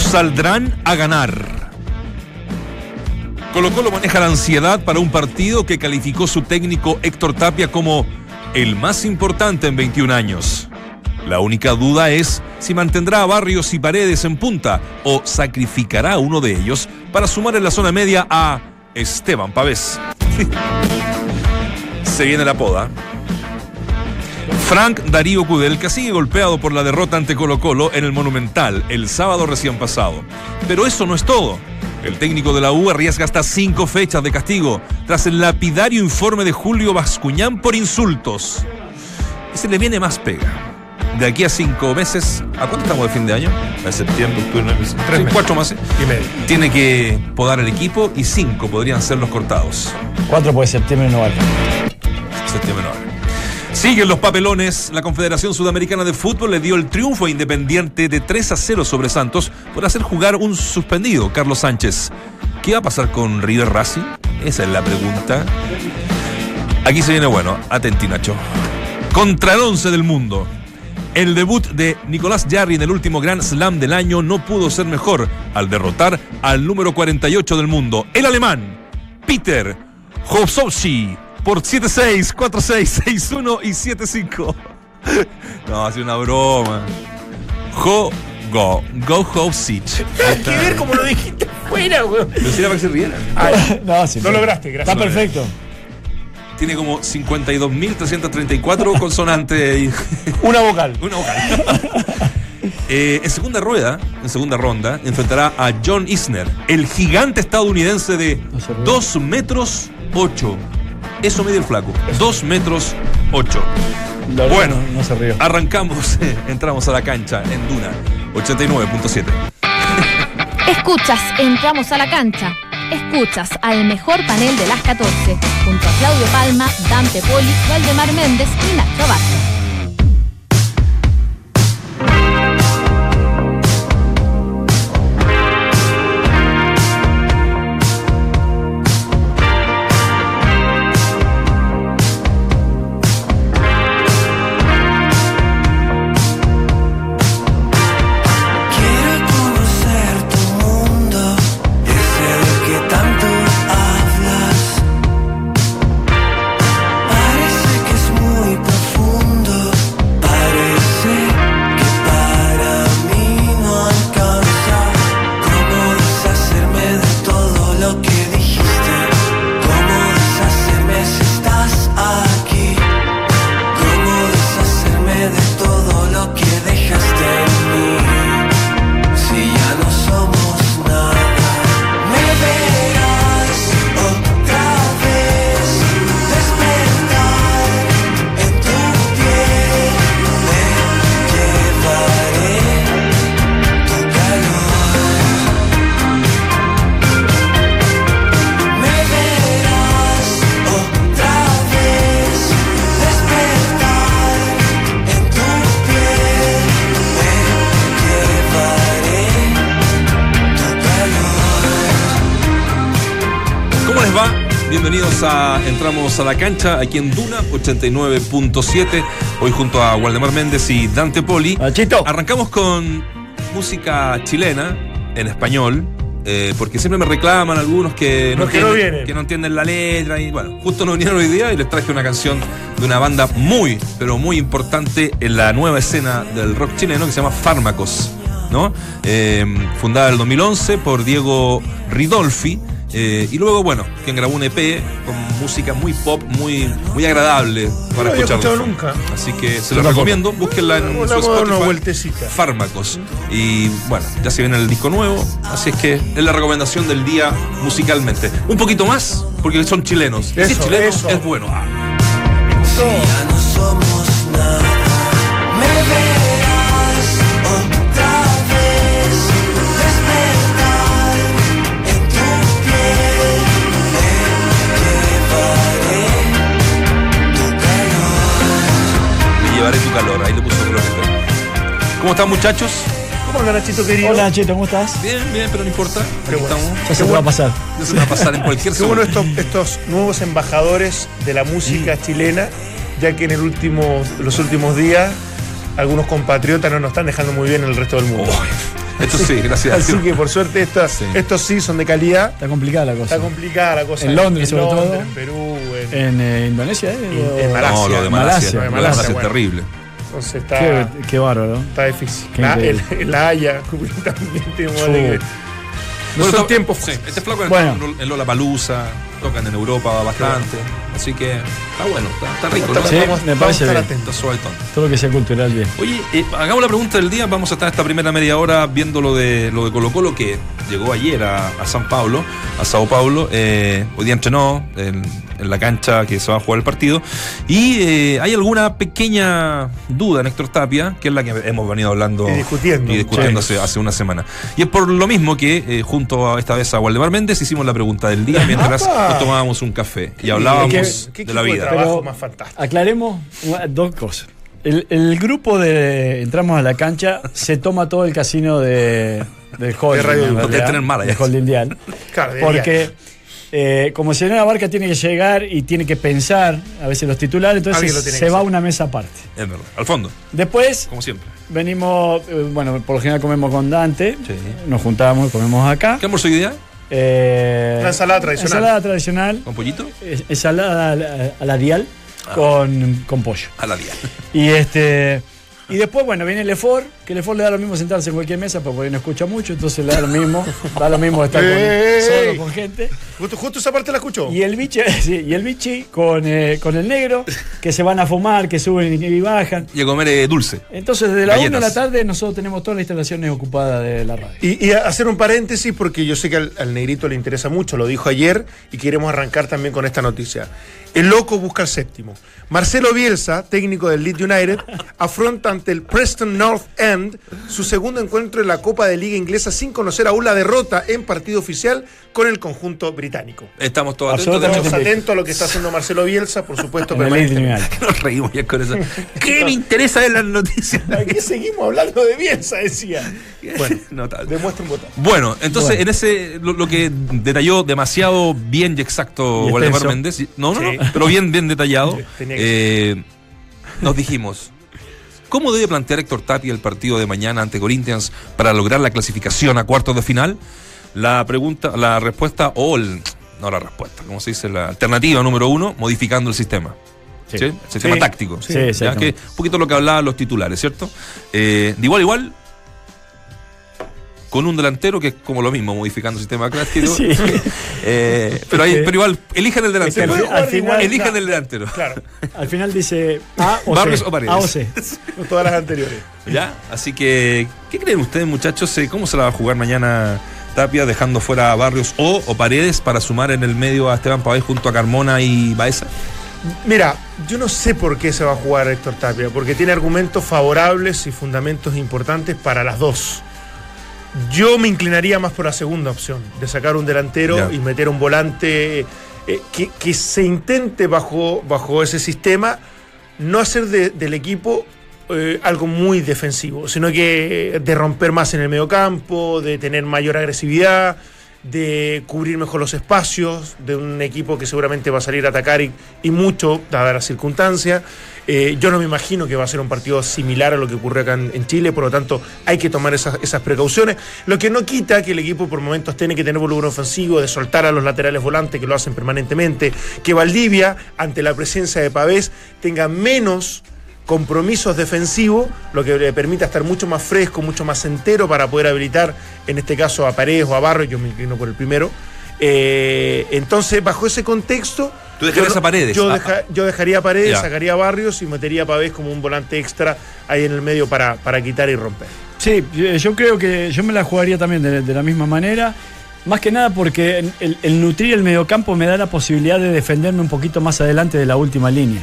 Saldrán a ganar. Colo Colo maneja la ansiedad para un partido que calificó su técnico Héctor Tapia como el más importante en 21 años. La única duda es si mantendrá a Barrios y Paredes en punta o sacrificará uno de ellos para sumar en la zona media a Esteban Pavés. Se viene la poda. Frank Darío Kudelka sigue golpeado por la derrota ante Colo Colo en el Monumental el sábado recién pasado. Pero eso no es todo. El técnico de la U arriesga hasta cinco fechas de castigo tras el lapidario informe de Julio Bascuñán por insultos. Y se le viene más pega. De aquí a cinco meses, ¿a cuánto estamos de fin de año? A septiembre, octubre, Tres meses. cuatro meses. Y medio. Tiene que podar el equipo y cinco podrían ser los cortados. Cuatro pues septiembre no vale. Septiembre no abre. Siguen los papelones. La Confederación Sudamericana de Fútbol le dio el triunfo a Independiente de 3 a 0 sobre Santos por hacer jugar un suspendido, Carlos Sánchez. ¿Qué va a pasar con River Racing? Esa es la pregunta. Aquí se viene bueno. Atenti, Nacho. Contra el 11 del mundo. El debut de Nicolás Jarry en el último Grand Slam del año no pudo ser mejor al derrotar al número 48 del mundo, el alemán, Peter Hosowski, por 7-6, 4-6, 6-1 y 7-5. No, ha sido una broma. Go, go, go Hosich. Hay que ver cómo lo dijiste fuera, weón. Era para que se rieran. No, sí, Lo sí. lograste, gracias. Está perfecto. Tiene como 52.334 consonantes y Una vocal. una vocal. Eh, en segunda rueda, en segunda ronda, enfrentará a John Isner, el gigante estadounidense de No se ríe. 2 metros 8. Eso mide el flaco. 2 metros 8. Lo- Bueno. no, no se rió. Arrancamos, entramos a la cancha en Duna 89.7. Escuchas, entramos a la cancha. Escuchas al mejor panel de las 14, junto a Claudio Palma, Dante Poli, Valdemar Méndez y Nacho Vázquez. Bienvenidos a Entramos a la cancha aquí en Duna 89.7. Hoy junto a Waldemar Méndez y Dante Poli. Nachito. Arrancamos con música chilena en español. eh, porque siempre me reclaman algunos que no, Los que no entienden, vienen. que no entienden la letra y bueno, justo no vinieron hoy día y les traje una canción de una banda muy, pero muy importante en la nueva escena del rock chileno que se llama Fármacos, ¿no? Eh, fundada en el 2011 por Diego Ridolfi eh, y luego, bueno, quien grabó un EP con música muy pop, muy, muy agradable para No lo escuchar. escuchado nunca. Así que se tampoco. recomiendo, búsquenla en su Spotify. una vueltecita. Fármacos. Y bueno, ya se viene el disco nuevo, así es que es la recomendación del día musicalmente. Un poquito más, porque son chilenos. Y si es Eso, chileno, eso. es bueno. Ah, llevaré tu calor. Ahí le puso florete. ¿Cómo están, muchachos? ¿Cómo anda Nachito querido? Hola Nachito, ¿cómo estás? Bien, bien, pero no importa. Aquí bueno. estamos. Ya se te va a pasar. No se va a pasar en cualquier Qué bueno segundo. estos, estos nuevos embajadores de la música chilena, ya que en el último, los últimos días algunos compatriotas no nos están dejando muy bien en el resto del mundo. Oh, Esto sí, gracias a Así que por suerte estas, Sí. estos sí son de calidad. Está complicada la cosa. Está complicada la cosa. En Londres, sobre todo. En Perú, en- En eh, Indonesia, ¿eh? En- Malasia. No, lo de Malasia, Malasia. lo de Malasia, Malasia es bueno. terrible. entonces está, Qué, qué bárbaro. está difícil. Qué La, el, Haya también que- No Bueno, son tiempos Sí, este flaco en- Bueno. en Lola Palusa, tocan en Europa bastante. Así que está bueno, está, está rico, ¿no? Sí, vamos- me vamos parece a estar bien. Atentos. Todo lo que sea cultural, bien. Oye, eh, hagamos la pregunta del día. Vamos a estar esta primera media hora viendo lo de lo de Colo Colo que llegó ayer a, a San Paulo, a Sao Paulo. Eh, hoy día entrenó en, en la cancha que se va a jugar el partido. Y eh, hay alguna pequeña duda en Héctor Tapia, que es la que hemos venido hablando Y discutiendo. y discutiendo hace, hace una semana. Y es por lo mismo que eh, junto a esta vez a Waldemar Méndez hicimos la pregunta del día mientras ¡Apa! Nos tomábamos un café y hablábamos Qué- qué de la de vida. trabajo Pero- más fantástico. Aclaremos una- dos cosas. El, el grupo de Entramos a la cancha se toma todo el casino de, del holding. Radio realidad, mala de ya. holding Dial. De Porque eh, como señora Barca tiene que llegar y tiene que pensar a veces los titulares, entonces lo se va a una mesa aparte. Es verdad. Al fondo, Después como siempre. venimos, eh, bueno, por lo general comemos con Dante, Sí. nos juntamos, comemos acá. ¿Qué almuerzo hoy día? Eh, Una ensalada tradicional. Ensalada tradicional, ¿Con pollito? eh, ensalada a la, a la dial Ah. con, con pollo. A la día. Y este y después, bueno, viene el EFOR, que el EFOR le da lo mismo sentarse en cualquier mesa, porque por ahí no escucha mucho, entonces le da lo mismo, da lo mismo estar con, solo con gente. Justo, justo esa parte la escuchó. Y el bichi, sí, y el bichi con, eh, con el negro, que se van a fumar, que suben y, bajan. Y a comer eh, dulce. Entonces, desde la 1 de la tarde, nosotros tenemos todas las instalaciones ocupadas de la radio. Y, y hacer un paréntesis porque yo sé que al, al negrito le interesa mucho, lo dijo ayer y queremos arrancar también con esta noticia. El loco busca el séptimo. Marcelo Bielsa, técnico del Leeds United, afronta ante el Preston North End su segundo encuentro en la Copa de Liga Inglesa sin conocer aún la derrota en partido oficial con el conjunto británico. Estamos todos atentos. Estamos atentos a lo que está haciendo Marcelo Bielsa, por supuesto, permanentemente. Nos reímos ya con eso. ¿Qué me interesa de las noticias? Aquí seguimos hablando de Bielsa, decía. Bueno, Notable. demuestra un botón. Bueno, entonces Bueno. en ese lo, lo que detalló demasiado bien y exacto Waldemar. Méndez, no, no, Sí. no, pero bien bien detallado, eh, nos dijimos, ¿cómo debe plantear Héctor Tapia el partido de mañana ante Corinthians para lograr la clasificación a cuartos de final? La pregunta, la respuesta o el, no la respuesta, ¿cómo se dice? La alternativa número uno, modificando el sistema. Sí. ¿sí? El sistema Sí. táctico. Que un poquito lo que hablaban los titulares, ¿cierto? Eh, de igual, igual, con un delantero que es como lo mismo, modificando el sistema. Sí. Eh, pero, hay- pero igual, elijan el delantero. al- al final- elijan el delantero. Claro, Al final dice A o Barrios C. o Paredes. A o C. todas las anteriores. ¿Ya? Así que, ¿qué creen ustedes, muchachos? Eh, ¿Cómo se la va a jugar mañana Tapia, dejando fuera a Barrios o, o Paredes para sumar en el medio a Esteban Pavés junto a Carmona y Baeza? Mira, yo no sé por qué se va a jugar Héctor Tapia, porque tiene argumentos favorables y fundamentos importantes para las dos. Yo me inclinaría más por la segunda opción, de sacar un delantero y meter un volante eh, que, que se intente bajo, bajo ese sistema no hacer de- del equipo eh, algo muy defensivo, sino que de romper más en el mediocampo, de tener mayor agresividad, de cubrir mejor los espacios, de un equipo que seguramente va a salir a atacar y, y mucho, dada la circunstancia. Eh, yo no me imagino que va a ser un partido similar a lo que ocurre acá en, Chile, por lo tanto hay que tomar esas, esas precauciones, lo que no quita que el equipo por momentos tiene que tener volumen ofensivo, de soltar a los laterales volantes que lo hacen permanentemente, que Valdivia, ante la presencia de Pavés, tenga menos compromisos defensivos, lo que le permita estar mucho más fresco, mucho más entero para poder habilitar, en este caso, a Paredes o a Barro, yo me inclino por el primero. Eh, entonces, bajo ese contexto... ¿Tú dejarías yo a Paredes? Yo, deja- yo dejaría a Paredes, Ya. sacaría a Barrios y metería a Pavés como un volante extra ahí en el medio para, para quitar y romper. Sí, yo creo que yo me la jugaría también de, de la misma manera. Más que nada porque el, el nutrir el mediocampo me da la posibilidad de defenderme un poquito más adelante de la última línea.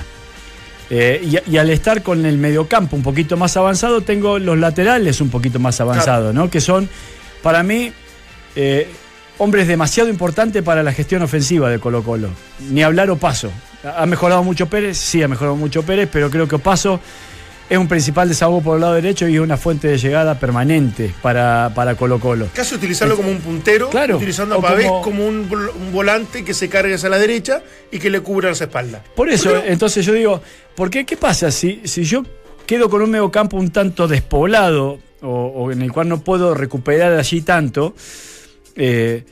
Eh, y, y al estar con el mediocampo un poquito más avanzado, tengo los laterales un poquito más avanzados, ¿no? Que son, para mí, eh, hombres demasiado importantes para la gestión ofensiva de Colo Colo. Ni hablar o paso. ¿Ha mejorado mucho Pérez? Sí, ha mejorado mucho Pérez, pero creo que Paso es un principal desahogo por el lado derecho y es una fuente de llegada permanente para, para Colo Colo. Casi utilizarlo como un puntero, Claro, utilizando a Pavés como- como, un, vol- un volante que se cargue hacia la derecha y que le cubra las espaldas. Por eso, entonces yo digo, ¿por qué? ¿Qué pasa? Si, si yo quedo con un mediocampo un tanto despoblado, o, o en el cual no puedo recuperar allí tanto, eh,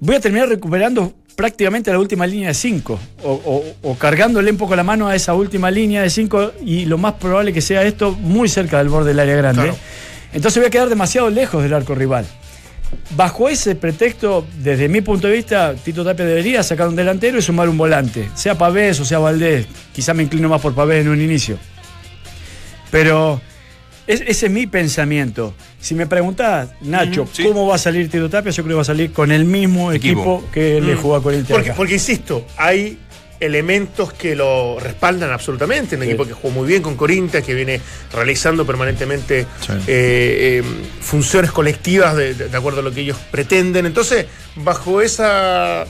voy a terminar recuperando prácticamente la última línea de 5 o, o- o cargándole un poco la mano a esa última línea de 5 y lo más probable que sea esto muy cerca del borde del área grande. Claro. Entonces voy a quedar demasiado lejos del arco rival. Bajo ese pretexto, desde mi punto de vista, Tito Tapia debería sacar un delantero y sumar un volante, sea Pavés o sea Valdés. Quizá me inclino más por Pavés en un inicio. Pero es- ese es mi pensamiento. Si me preguntás, Nacho, sí. ¿cómo va a salir Tito Tapia? Yo creo que va a salir con el mismo equipo, Equipo. que le jugó a Corinthians. Porque, porque insisto, hay elementos que lo respaldan absolutamente. Un Sí. equipo que jugó muy bien con Corinthians, que viene realizando permanentemente Sí. eh, eh, funciones colectivas de, de- de acuerdo a lo que ellos pretenden. Entonces, bajo esa.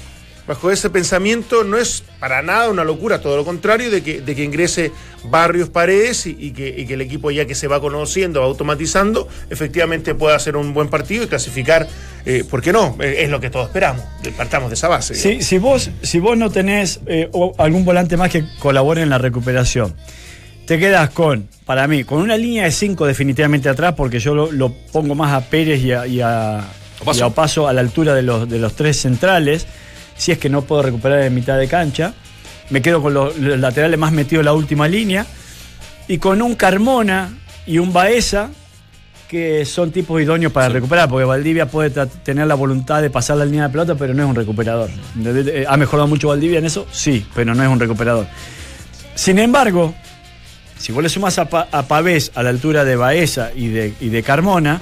Bajo ese pensamiento no es para nada una locura, todo lo contrario, de que, de que ingrese Barrios Paredes y, y que, y que el equipo ya que se va conociendo, va automatizando, efectivamente pueda hacer un buen partido y clasificar, eh, ¿por qué no? Eh, es lo que todos esperamos, partamos de esa base. Si, si vos, si vos no tenés eh, algún volante más que colabore en la recuperación, te quedas con, para mí, con una línea de 5 definitivamente atrás, porque yo lo, lo pongo más a Pérez y a, y a, Opaso. y a Opaso a la altura de los, de los tres centrales, si es que no puedo recuperar en mitad de cancha. Me quedo con los, los laterales más metidos en la última línea. Y con un Carmona y un Baeza, que son tipos idóneos para recuperar, porque Valdivia puede tener la voluntad de pasar la línea de pelota, pero no es un recuperador. ¿Ha mejorado mucho Valdivia en eso? Sí, pero no es un recuperador. Sin embargo, si vos le sumás a, Pa- a Pavés a la altura de Baeza y de, y de Carmona,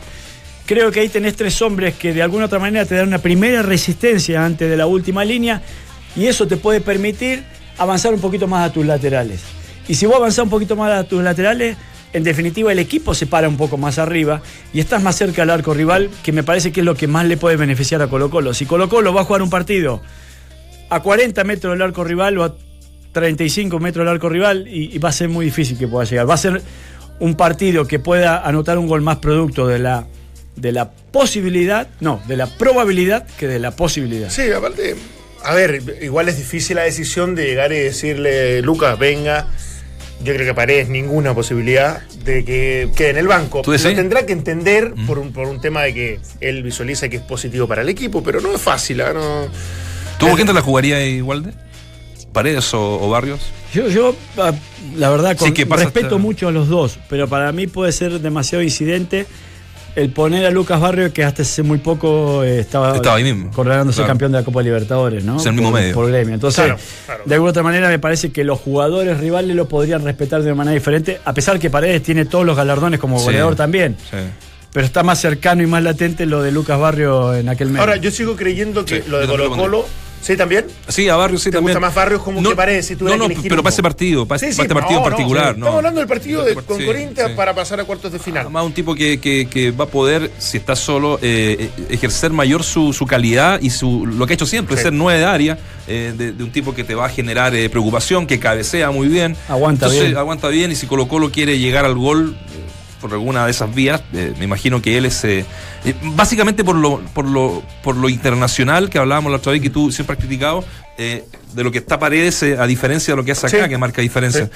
creo que ahí tenés tres hombres que de alguna otra manera te dan una primera resistencia antes de la última línea y eso te puede permitir avanzar un poquito más a tus laterales. Y si vos avanzás un poquito más a tus laterales, en definitiva el equipo se para un poco más arriba y estás más cerca al arco rival, que me parece que es lo que más le puede beneficiar a Colo Colo. Si Colo Colo va a jugar un partido a 40 metros del arco rival o a 35 metros del arco rival y va a ser muy difícil que pueda llegar. Va a ser un partido que pueda anotar un gol más producto de la, de la posibilidad, no, de la probabilidad que de la posibilidad. Sí, aparte, a ver, igual es difícil la decisión de llegar y decirle, Lucas, venga. Yo creo que Paredes ninguna posibilidad de que quede en el banco. ¿Tú Lo tendrá que entender por, un, por un tema de que él visualiza que es positivo para el equipo, pero no es fácil. ¿ah? No, ¿Tú con quién te la jugaría igual de? ¿Paredes o, o Barrios? Yo, yo ah, la verdad, con- Sí, que pasa respeto hasta- mucho a los dos, pero para mí puede ser demasiado incidente el poner a Lucas Barrio, que hasta hace muy poco eh, estaba, Estaba ahí mismo. coronándose Claro. campeón de la Copa Libertadores, ¿no? Es el mismo por, medio. por gremio. Entonces, Claro, claro. de alguna otra manera, me parece que los jugadores rivales lo podrían respetar de una manera diferente, a pesar que Paredes tiene todos los galardones como Sí. goleador también. Sí. Pero está más cercano y más latente lo de Lucas Barrio en aquel medio. Ahora, yo sigo creyendo que Sí, lo de Colo lo Colo. ¿Sí también? Sí, a Barrios sí ¿Te también. gusta más Barrios como que Paredes, si No, no, que pero para ese partido, para, Sí, sí, para este partido no, en no, particular. sí. no. Estamos hablando del partido de, con Sí, Corinthians sí. para pasar a cuartos de final. Además, un tipo que, que- que va a poder, si está solo, eh, eh, ejercer mayor su, su calidad y su lo que ha hecho siempre, Sí. ser nueve de área, eh, de, de un tipo que te va a generar eh, preocupación, que cabecea muy bien. Aguanta Entonces, bien. Aguanta bien y si Colo Colo quiere llegar al gol eh, por alguna de esas vías, eh, me imagino que él es... eh, eh, básicamente por lo, por, lo, por lo internacional que hablábamos la otra vez, que tú siempre has criticado, de lo que está Paredes, eh, a diferencia de lo que hace acá, Sí. que marca diferencia.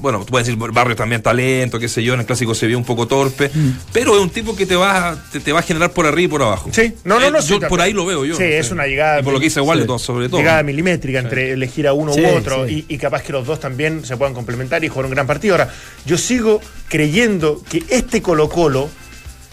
Bueno, tú puedes decir, Barrio también talento, qué sé yo, en el clásico se vio un poco torpe, Mm. pero es un tipo que te va, a- te, te va a generar por arriba y por abajo. Sí, no, no, Eh, no. yo por ahí lo veo yo. Sí, no sé. es una llegada. Y por lo que dice Waldo, sobre todo. Llegada milimétrica entre elegir a uno u otro y, y capaz que los dos también se puedan complementar y jugar un gran partido. Ahora, yo sigo creyendo que este Colo-Colo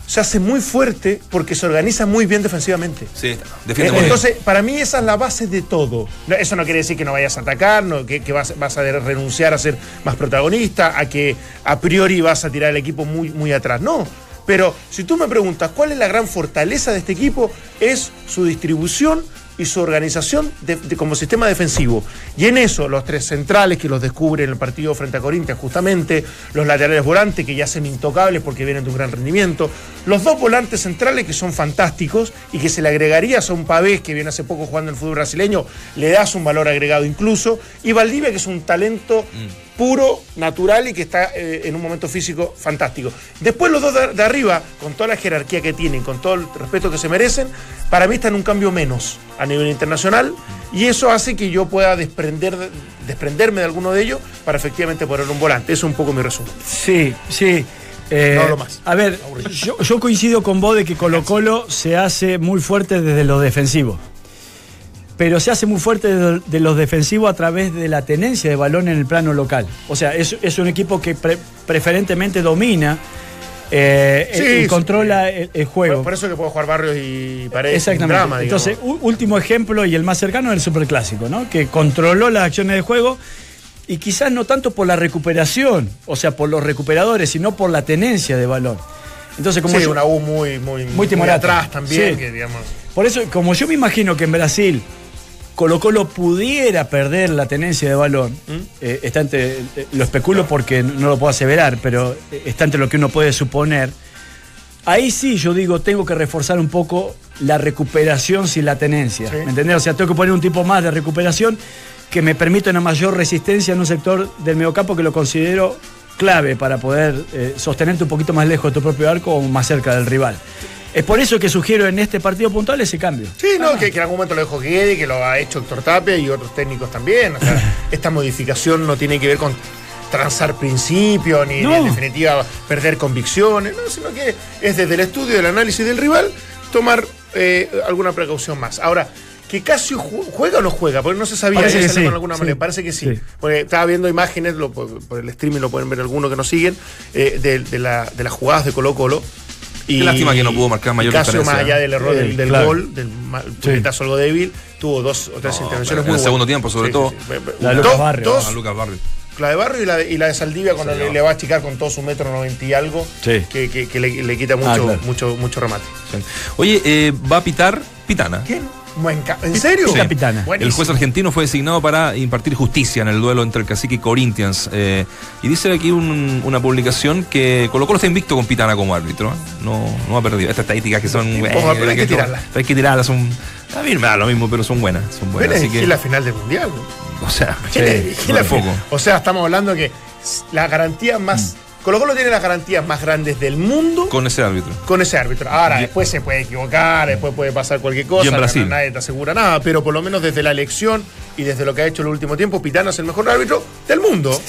se hace muy fuerte porque se organiza muy bien defensivamente. Sí, defiende muy bien. Entonces, para mí esa es la base de todo. Eso no quiere decir que no vayas a atacar, no, que, que vas, vas a renunciar a ser más protagonista, a que a priori vas a tirar el equipo muy, muy atrás. No. Pero si tú me preguntas cuál es la gran fortaleza de este equipo, es su distribución y su organización de- como sistema defensivo. Y en eso, los tres centrales que los descubren en el partido frente a Corinthians, justamente, los laterales volantes que ya hacen intocables porque vienen de un gran rendimiento, los dos volantes centrales que son fantásticos y que se le agregarías a un Pavés que viene hace poco jugando en el fútbol brasileño, le das un valor agregado incluso, y Valdivia que es un talento puro, natural y que está eh, en un momento físico fantástico. Después los dos de, de arriba, con toda la jerarquía que tienen, con todo el respeto que se merecen, para mí están un cambio menos a nivel internacional y eso hace que yo pueda desprender, de- desprenderme de alguno de ellos para efectivamente poner un volante. Eso es un poco mi resumen. Sí, sí. Eh, No hablo más. A ver, yo, yo coincido con vos de que Colo Colo se hace muy fuerte desde lo defensivo. Pero se hace muy fuerte de, de los defensivos a través de la tenencia de balón en el plano local. O sea, es, es un equipo que pre- preferentemente domina eh, Sí, controla el, el juego. Por, eso que puedo jugar Barrios y Paredes Exactamente. drama. Entonces, último ejemplo y el más cercano es el superclásico, ¿no? Que controló las acciones de juego y quizás no tanto por la recuperación, o sea, por los recuperadores, sino por la tenencia de balón. Entonces, como sí, yo- una U muy, muy, muy timorata. atrás también, Sí. que digamos. por eso, como yo me imagino que en Brasil Colo Colo pudiera perder la tenencia de balón, ¿Mm? eh, está entre, eh, lo especulo porque no lo puedo aseverar, pero eh, está entre lo que uno puede suponer. Ahí sí yo digo, tengo que reforzar un poco la recuperación sin la tenencia. Sí. ¿Me entendés? O sea, tengo que poner un tipo más de recuperación que me permita una mayor resistencia en un sector del mediocampo que lo considero clave para poder eh, sostenerte un poquito más lejos de tu propio arco o más cerca del rival. Es por eso que sugiero en este partido puntual ese cambio. Sí, no, que, que en algún momento lo dejó Guede, que lo ha hecho Héctor Tapia y otros técnicos también. O sea, esta modificación no tiene que ver con transar principios, ni, en definitiva perder convicciones, no, sino que es desde el estudio del análisis del rival tomar eh, alguna precaución más. Ahora, que Casio ju- juega o no juega, porque no se sabía Parece que sí, con alguna sí. manera, parece que sí. Sí. Porque estaba viendo imágenes, lo- por, por el streaming lo pueden ver algunos que nos siguen, eh, de, de la- de las jugadas de Colo Colo. Qué lástima que no pudo marcar mayor y Casio, diferencia. más allá del error del, del claro. gol, del puñetazo algo débil, tuvo dos o tres No, intervenciones en muy el segundo tiempo, sobre todo. La de Dos- Lucas Barrio. dos, Lucas Barrio. la de Barrio y la de, y la de Saldivia cuando Sí, le, no. le va a achicar con todo su metro noventa y algo, Sí. que, que- que le, le quita mucho, Ah, claro. mucho, mucho remate. Sí. Oye, eh, va a pitar Pitana. ¿Quién? ¿En serio? Sí. Capitana. El juez argentino fue designado para impartir justicia en el duelo entre el cacique y Corinthians. eh, y dice aquí un- una publicación que Colo Colo está invicto con Pitana como árbitro. ¿eh? No, no ha perdido. Estas estadísticas que son. Sí, eh, ojo, pero hay que tirarlas. Hay que tirarlas. Son, a mí me da lo mismo, pero son buenas. Son buenas. Así que, la final del mundial. o sea, ¿Quién es- sí, quién la tampoco. final? O sea, estamos hablando que la garantía más. Colo Colo tiene las garantías más grandes del mundo con, Con ese árbitro. ese árbitro. Ahora, Y- después se puede equivocar, después puede pasar cualquier cosa. Y en no- Brasil. Nadie te asegura nada, pero por lo menos desde la elección y desde lo que ha hecho el último tiempo, Pitana es el mejor árbitro del mundo.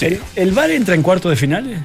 ¿El, el VAR entra en cuarto de finales?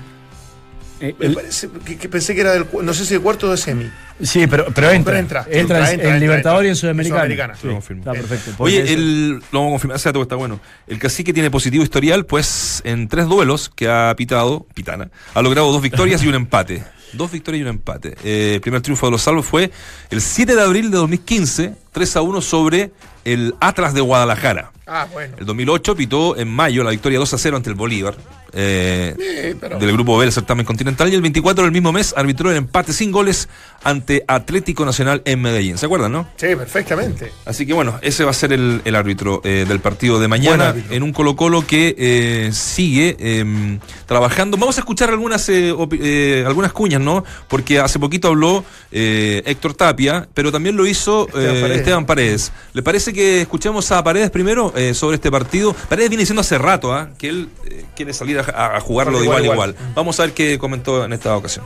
Eh, Me el- parece que, que pensé que era del. No sé si de cuarto o de semi. sí, pero, pero entra. Pero entra, Entra, entra, en, entra, en entra, Libertadores y en. Sudamericana. Sudamericana. Sí, Lo confirmo. está perfecto. Oye, el, lo vamos a confirmar, ese dato está bueno. El cacique tiene positivo historial, pues en tres duelos que ha pitado, Pitana, ha logrado dos victorias y un empate. Dos victorias y un empate. Eh, el primer triunfo de los salvos fue el 7 de abril de 2015, 3 a 1 sobre el Atlas de Guadalajara. Ah, bueno. El 2008 pitó en mayo la victoria 2 a 0 ante el Bolívar. eh, Sí, pero- del grupo B del certamen continental y el 24 del mismo mes arbitró el empate sin goles ante Atlético Nacional en Medellín. ¿Se acuerdan, no? Sí, perfectamente. Así que bueno, ese va a ser el, el árbitro eh, del partido de mañana en un Colo Colo que eh, sigue eh, trabajando. Vamos a escuchar algunas eh, eh, algunas cuñas, ¿no? Porque hace poquito habló eh, Héctor Tapia, pero también lo hizo Esteban Paredes. Esteban Paredes. ¿Le parece que escuchemos a Paredes primero eh, sobre este partido? Paredes viene diciendo hace rato ¿ah? que él eh, quiere salir a, a jugarlo de igual a igual. Vamos a ver qué comentó en esta ocasión.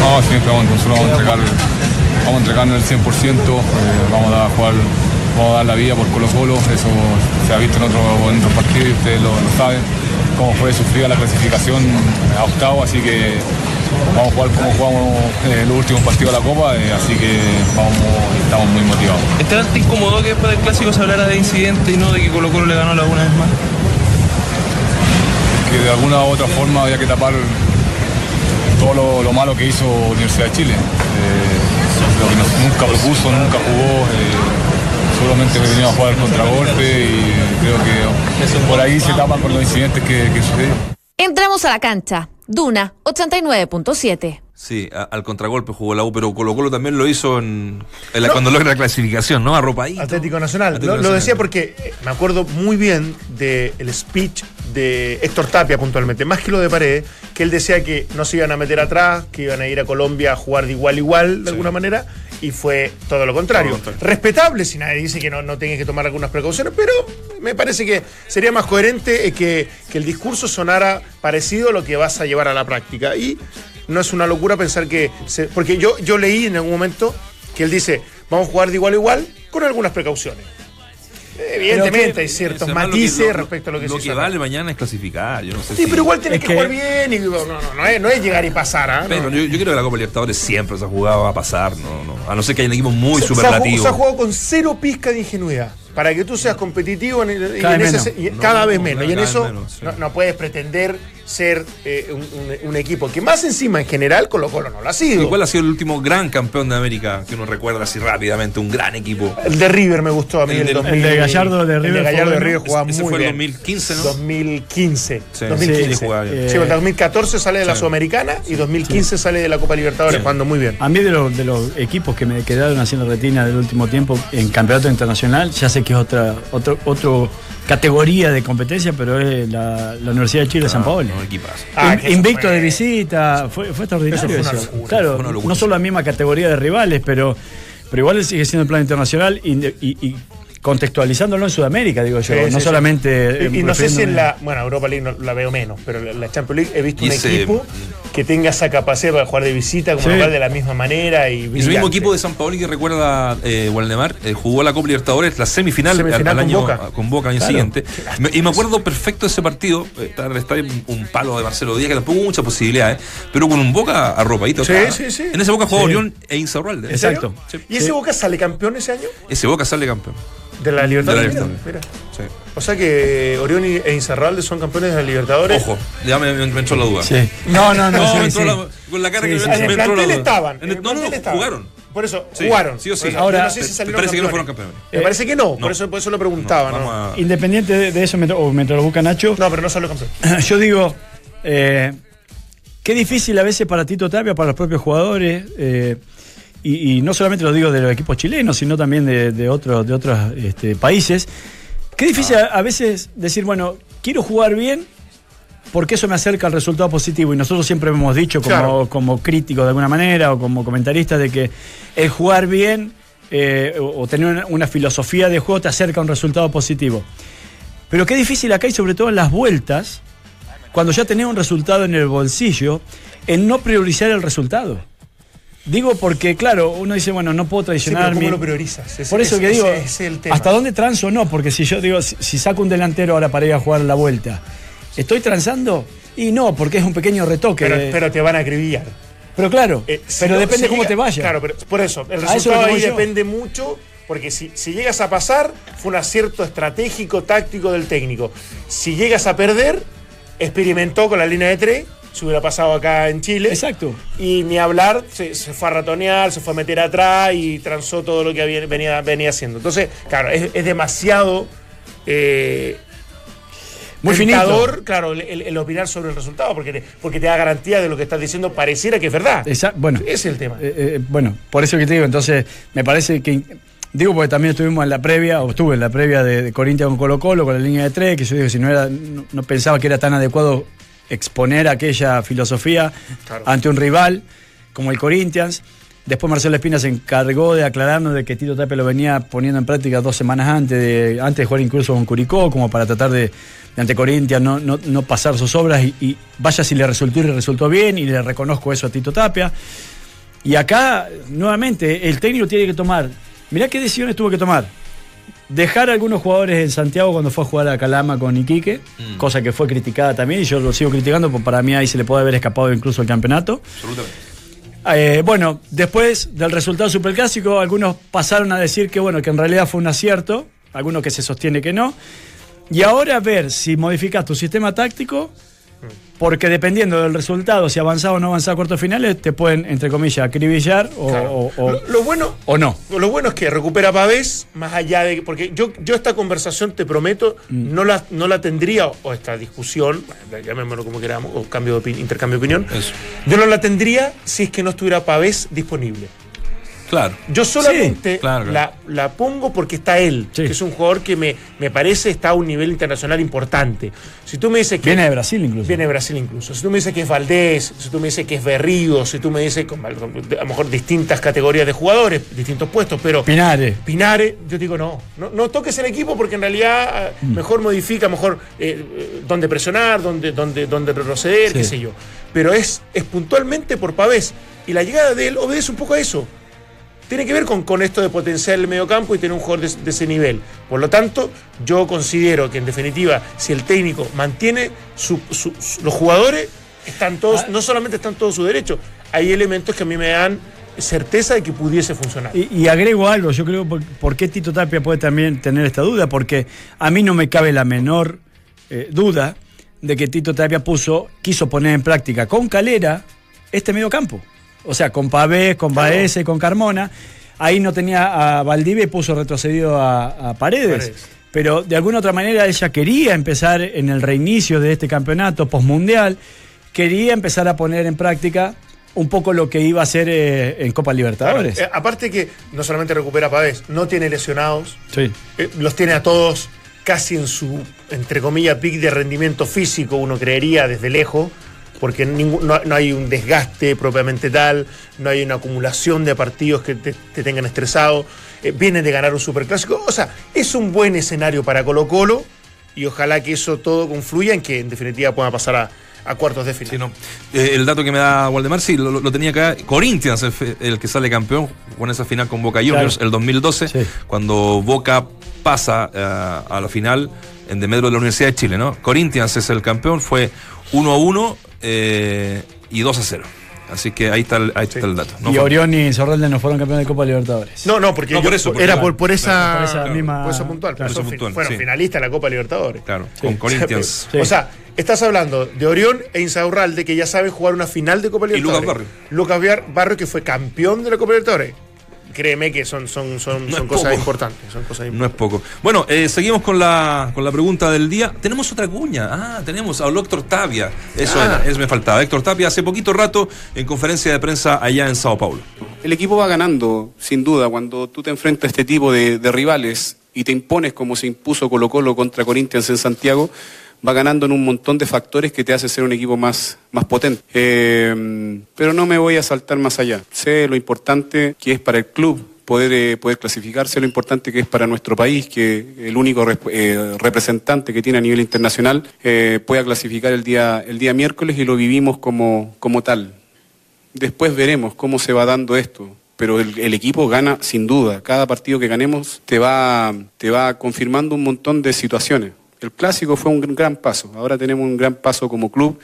No, siempre vamos, nosotros vamos a entregar, vamos a entregarnos el 100%, eh, vamos a jugar, vamos a dar la vida por Colo Colo, eso se ha visto en otros en partidos, y ustedes lo, lo saben, cómo fue sufrida la clasificación a octavo, así que vamos a jugar como jugamos eh, los últimos partidos de la Copa, eh, así que vamos, estamos muy motivados. ¿Esteban te incomodó que después del clásico se hablara de incidente y no de que Colo Colo le ganó la una vez más? que de alguna u otra forma había que tapar todo lo, lo malo que hizo Universidad de Chile. Eh, lo que nos- nunca propuso, nunca jugó, eh, solamente venía a jugar el contragolpe y creo que por ahí se tapan con los incidentes que, que sucedieron. Entramos a la cancha. Duna 89.7. Sí, a- al contragolpe jugó la U, pero Colo Colo también lo hizo en, en la- cuando logra la clasificación, ¿no? Arropadito. Atlético Nacional. Atlético lo, lo Nacional. decía porque eh, me acuerdo muy bien del speech de Héctor Tapia puntualmente, más que lo de Paredes, que él decía que no se iban a meter atrás, que iban a ir a Colombia a jugar de igual a igual, de alguna manera, y fue todo lo contrario. Todo lo contrario. Respetable si nadie dice que no, no tengas que tomar algunas precauciones, pero me parece que sería más coherente eh, que, que el discurso sonara parecido a lo que vas a llevar a la práctica. Y no es una locura pensar que... se- porque yo, yo leí en algún momento que él dice, vamos a jugar de igual a igual con algunas precauciones. Evidentemente hay ciertos Además, lo que- matices lo- respecto a lo que Lo se que hizo vale mañana es clasificar. Yo no sé Sí, si- pero igual tenés Es que, que- jugar bien y no, no, no, es, no es llegar y pasar, ¿ah? Pero No. yo, yo creo que la Copa Libertadores siempre se ha jugado a pasar, no, no. A no ser que haya un equipo muy Se- se ha jugado- superlativo. Se ha jugado con cero pizca de ingenuidad. Para que tú seas competitivo en el- y Cada en vez ese- menos. y No, cada vez no, menos. Y en eso menos, sí. no, no puedes pretender ser eh, un, un- un equipo que más encima en general Colo Colo no lo ha sido. ¿Y cuál ha sido el último gran campeón de América que uno recuerda así rápidamente? Un gran equipo. El de River me gustó a mí. El El, del- 2000, el de Gallardo de El River de fue Gallardo de. River jugaba Ese muy fue el bien. 2015, ¿no? 2015. Sí. 2015. Sí. Eh, Sí, el 2014 sale de la Sí. Sudamericana y 2015 sale de la Copa Libertadores, Sí. jugando muy bien. A mí de, los- de los equipos que me quedaron haciendo retina del último tiempo en campeonato internacional, ya sé que es otra otro, otro categoría de competencia, pero es la, la Universidad de Chile San Paolo. Ah, In- Invicto fue- de visita, fue, fue extraordinario Eso fue una eso. locura, claro, fue una locura. no solo la misma categoría de rivales, pero, pero igual sigue siendo el plan internacional y, y- y contextualizándolo en Sudamérica, digo yo, Sí, no sí, solamente. Y, y eh, no sé si en la. Bueno, Europa League no, la veo menos, pero la, la Champions League he visto Y un ese- equipo que tenga esa capacidad para jugar de visita como Sí. local de la misma manera. Y, Y el mismo equipo de San Paoli que recuerda eh, Waldemar eh, jugó la Copa Libertadores, la semifinal, Semifinal al, al con año Boca. con Boca al año Claro. siguiente. Me- y me acuerdo perfecto de ese partido, eh, en un palo de Marcelo Díaz, que tampoco hubo muchas posibilidades, pero con un Boca arropadito. Sí, acá. sí, sí. En ese Boca jugó Sí. Orión e Insaurralde. ¿En? Exacto. Sí. ¿Y ese Sí. Boca sale campeón ese año? Ese Boca sale campeón. De la Libertadores. De la Libertadores. mira. Sí. O sea que Orión y- e Incerralde son campeones de la Libertadores. Ojo, ya me, me- me entró la duda. Sí. No, no, no. No, sí, me entró sí. la- con la cara Sí, que sí, me, En me el entró la duda. estaban. En el- el no, no, estaban. jugaron. Por eso, Sí, jugaron. sí o sí. Eso, Ahora, no sé si parece que no campeones. fueron campeones. Me parece que no, No. por, eso, por eso lo preguntaba. No, No, vamos a- Independiente de, de eso, mientras- o mientras lo busca Nacho, No, pero no salió campeón. yo digo, eh, qué difícil a veces para Tito Tapia, para los propios jugadores, eh, y, y no solamente lo digo de los equipos chilenos, sino también de, de otros, de otros este, países, qué difícil a, a veces decir, bueno, quiero jugar bien porque eso me acerca al resultado positivo. Y nosotros siempre hemos dicho, como, Claro. como críticos de alguna manera, o como comentaristas, de que el jugar bien eh, o, o tener una, una filosofía de juego te acerca a un resultado positivo. Pero qué difícil acá y sobre todo en las vueltas, cuando ya tenés un resultado en el bolsillo, el no priorizar el resultado. Digo porque, claro, uno dice, bueno, no puedo Sí, traicionar pero ¿cómo lo priorizas? Por eso que digo, ese- ese es el tema. ¿hasta dónde transo no? Porque si yo digo, si, si saco un delantero ahora para ir a jugar la vuelta, ¿estoy transando? Y no, porque es un pequeño retoque. Pero, te van a acribillar. pero claro, Eh, si pero no- depende si cómo llega- te vaya. Claro, pero por eso, el A eso resultado que ahí depende mucho, porque si, si llegas a pasar, fue un acierto estratégico, táctico del técnico. Si llegas a perder, experimentó con la línea de tres, se hubiera pasado acá en Chile. Exacto. Y ni hablar, se, se fue a ratonear, se fue a meter atrás y transó todo lo que había- venía, venía haciendo. Entonces, claro, es, es demasiado eh, Muy finito. claro, el, el- el opinar sobre el resultado, porque te, porque te da garantía de lo que estás diciendo, pareciera que es verdad. Esa- bueno, Ese es el tema. Eh, eh, bueno, por eso que te digo, entonces me parece que. Digo porque también estuvimos en la previa, o estuve en la previa de, de Corinthians con Colo Colo, con la línea de tres, que yo digo, si no era, no, no pensaba que era tan adecuado exponer aquella filosofía Claro. ante un rival como el Corinthians. Después Marcelo Espina se encargó de aclararnos de que Tito Tapia lo venía poniendo en práctica dos semanas antes de, antes de jugar incluso con Curicó, como para tratar de, de ante Corinthians no, no, no pasar sus obras y, y vaya si le resultó y le resultó bien y le reconozco eso a Tito Tapia. Y acá, nuevamente, el técnico tiene que tomar. Mirá qué decisiones tuvo que tomar. Dejar a algunos jugadores en Santiago cuando fue a jugar a Calama con Iquique, Mm. cosa que fue criticada también, y yo lo sigo criticando, porque para mí ahí se le puede haber escapado incluso el campeonato. Absolutamente. Eh, bueno, después del resultado superclásico, algunos pasaron a decir que bueno, que en realidad fue un acierto, algunos que se sostiene que no. Y ahora ver si modificas tu sistema táctico, porque dependiendo del resultado, si avanzás o no avanzás a cuartos finales, te pueden, entre comillas, acribillar o, Claro. o- o- lo, lo bueno, o no. lo bueno es que recupera Pavés, más allá de. Porque yo, yo esta conversación, te prometo, Mm. no, la, no la tendría, o esta discusión, llamémoslo como queramos, o cambio de opi- intercambio de opinión, Eso. yo no la tendría si es que no estuviera Pavés disponible. Claro. Yo solamente Sí, claro, claro. La, la pongo porque está él, Sí. que es un jugador que me, me parece está a un nivel internacional importante. Si tú me dices que. Viene de Brasil incluso. Viene de Brasil incluso. Si tú me dices que es Valdés, si tú me dices que es Berrío, si tú me dices a lo mejor distintas categorías de jugadores, distintos puestos, pero Pinares. Pinares, yo digo no, no, no toques el equipo porque en realidad eh, mejor modifica, mejor eh, eh, dónde presionar, dónde, dónde, dónde retroceder, Sí. qué sé yo. Pero es, es puntualmente por Pavés. Y la llegada de él obedece un poco a eso. Tiene que ver con, con esto de potenciar el mediocampo y tener un jugador de, de ese nivel. Por lo tanto, yo considero que en definitiva, si el técnico mantiene su- su- su- los jugadores, están todos, no solamente están todos sus derechos, hay elementos que a mí me dan certeza de que pudiese funcionar. Y, y agrego algo, yo creo, por, por qué Tito Tapia puede también tener esta duda? Porque a mí no me cabe la menor eh, duda de que Tito Tapia puso, quiso poner en práctica con Calera este medio campo. O sea, con Pavés, con Baeze, con Carmona. Ahí no tenía a Valdivia y puso retrocedido a, a Paredes. Paredes. Pero de alguna otra manera ella quería empezar en el reinicio de este campeonato postmundial, quería empezar a poner en práctica un poco lo que iba a hacer eh, en Copa Libertadores. Claro, eh, aparte que no solamente recupera a Pavés, no tiene lesionados, Sí. eh, los tiene a todos casi en su, entre comillas, pic de rendimiento físico, uno creería desde lejos, porque no, no hay un desgaste propiamente tal, no hay una acumulación de partidos que te, te tengan estresado, eh, vienen de ganar un superclásico, o sea, es un buen escenario para Colo Colo y ojalá que eso todo confluya en que en definitiva pueda pasar a, a cuartos de final. Sí, no. Eh, el dato que me da Waldemar, sí, lo, lo tenía acá. Corinthians, el, el que sale campeón con esa final con Boca Juniors Claro. el 2012, Sí. cuando Boca pasa eh, a la final en Demetro de la Universidad de Chile, ¿no? Corinthians es el campeón, fue 1 a 1 eh, y 2 a 0. Así que ahí está el, ahí está el dato. No y fue- Orión y Sorrelde no fueron campeones de Copa Libertadores. No, no, porque No, yo- por eso, porque era claro, por, por esa, por esa misma- por esa puntual, esa fin- puntual, fueron sí. finalistas de la Copa Libertadores. Claro, con Corinthians. Sí. O sea, estás hablando de Orión e Insaurralde que ya saben jugar una final de Copa Y Libertadores. Lucas Barrio. Lucas Barrio que fue campeón de la Copa Libertadores. Créeme que son, son, son, No son es cosas poco. importantes. Son cosas No es poco. Bueno, eh, seguimos con la, con la pregunta del día. Tenemos otra cuña. Ah, tenemos a Héctor Tapia. Eso Ah. era, eso me faltaba. Héctor Tapia hace poquito rato en conferencia de prensa allá en Sao Paulo. El equipo va ganando, sin duda, cuando tú te enfrentas a este tipo de, de rivales y te impones como se impuso Colo Colo contra Corinthians en Santiago, va ganando en un montón de factores que te hace ser un equipo más, más potente. Eh, pero no me voy a saltar más allá. Sé lo importante que es para el club poder, eh, poder clasificarse, lo importante que es para nuestro país, que el único eh, representante que tiene a nivel internacional eh, pueda clasificar el día, el día miércoles y lo vivimos como, como tal. Después veremos cómo se va dando esto. Pero el, el equipo gana sin duda. Cada partido que ganemos te va, te va confirmando un montón de situaciones. El clásico fue un gran paso. Ahora tenemos un gran paso como club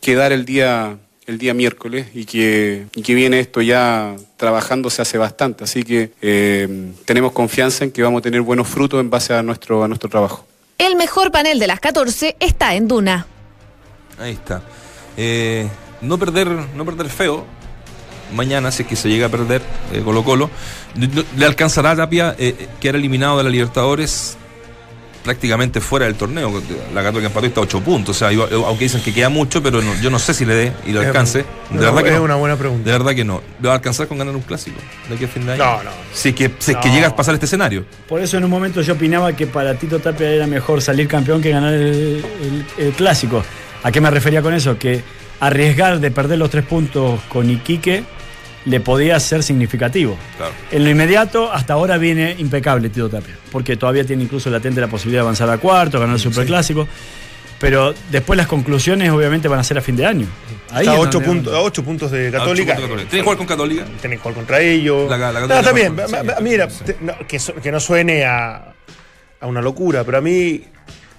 que dar el día, el día miércoles y que, y que viene esto ya trabajándose hace bastante. Así que eh, tenemos confianza en que vamos a tener buenos frutos en base a nuestro, a nuestro trabajo. El mejor panel de las 14 está en Duna. Ahí está. Eh, no perder, no perder feo. Mañana, si es que se llega a perder eh, Colo Colo, le alcanzará a Tapia eh, eh, quedar eliminado de la Libertadores prácticamente fuera del torneo. La Católica empató y está a 8 puntos. O sea, aunque dicen que queda mucho, pero no- yo no sé si le dé y lo Es alcance. De verdad que es no. una buena pregunta. De verdad que no. ¿Le va a alcanzar con ganar un clásico de aquí a fin de año? No, no. Si es que, si es que llega a pasar este escenario. Por eso en un momento yo opinaba que para Tito Tapia era mejor salir campeón que ganar el, el- el clásico. ¿A qué me refería con eso? Que arriesgar de perder los tres puntos con Iquique le podía ser significativo. Claro. En lo inmediato, hasta ahora viene impecable Tito Tapia, porque todavía tiene incluso latente la posibilidad de avanzar a cuarto, ganar el superclásico. Pero después las conclusiones obviamente van a ser a fin de año. Ahí Está a es 8 donde- puntos, a ocho puntos de Católica. Tiene que jugar con Católica. Que jugar contra ellos. La- la No, Católica está bien. con- ma- sí, mira, sí. te- no, que, no suene a, a una locura, pero a mí,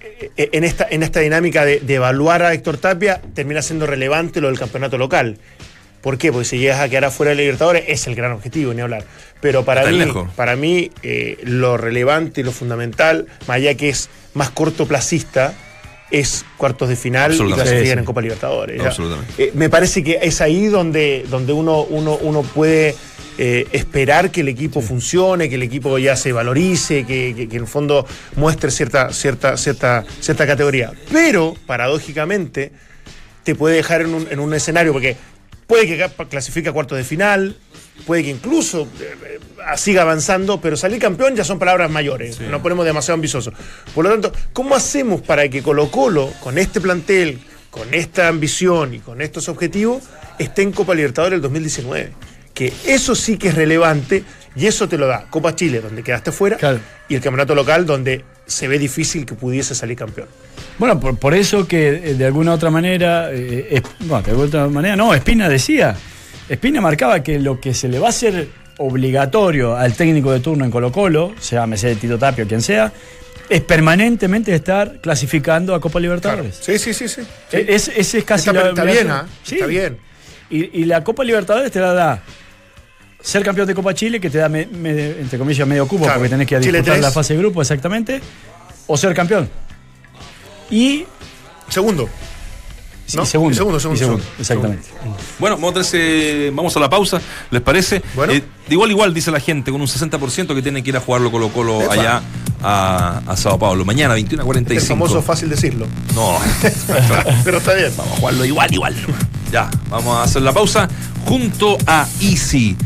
eh, eh, en esta, en esta dinámica de, de evaluar a Héctor Tapia, termina siendo relevante lo del campeonato local. ¿Por qué? Porque si llegas a quedar afuera de la Libertadores, es el gran objetivo, ni hablar. Pero para Está mí, lejos. para mí eh, lo relevante y lo fundamental, más allá que es más cortoplacista, es cuartos de final y clasificar en Copa Libertadores. Eh, me parece que es ahí donde, donde uno, uno, uno puede eh, esperar que el equipo funcione, que el equipo ya se valorice, que, que- que en el fondo muestre cierta, cierta, cierta, cierta categoría. Pero, paradójicamente, te puede dejar en un, en un escenario, porque puede que clasifique a cuartos de final, puede que incluso eh, eh, siga avanzando, pero salir campeón ya son palabras mayores, no ponemos demasiado ambiciosos. Por lo tanto, ¿cómo hacemos para que Colo Colo, con este plantel, con esta ambición y con estos objetivos, esté en Copa Libertadores el 2019? Que eso sí que es relevante y eso te lo da Copa Chile, donde quedaste fuera, Claro. y el campeonato local, donde se ve difícil que pudiese salir campeón. Bueno, por, por eso que eh, de alguna otra manera, eh, es- bueno, de alguna otra manera, no, Espina decía, Espina marcaba que lo que se le va a hacer obligatorio al técnico de turno en Colo Colo, sea Messi Tito Tapio, quien sea, es permanentemente estar clasificando a Copa Libertadores. Sí, sí, sí, sí. Sí. E- Es, ese es casi Está, la está bien. ¿ah? Sí. Está bien. Y, y la Copa Libertadores te la da ser campeón de Copa Chile, que te da, me- me- entre comillas, medio cubo, Claro. porque tenés que disputar la fase de grupo, exactamente, o ser campeón. Y, Segundo. sí, ¿No? segundo. Y segundo, segundo, y segundo, segundo. exactamente. Bueno, vamos a, hacer ese- vamos a la pausa, ¿les parece? Bueno. Eh, igual, igual, dice la gente, con un 60% que tiene que ir a jugarlo Colo Colo Epa. allá a, a Sao Paulo. Mañana, 21 a 45. El famoso fácil decirlo. No, Pero está bien. vamos a jugarlo igual, igual. Ya, vamos a hacer la pausa junto a Easy.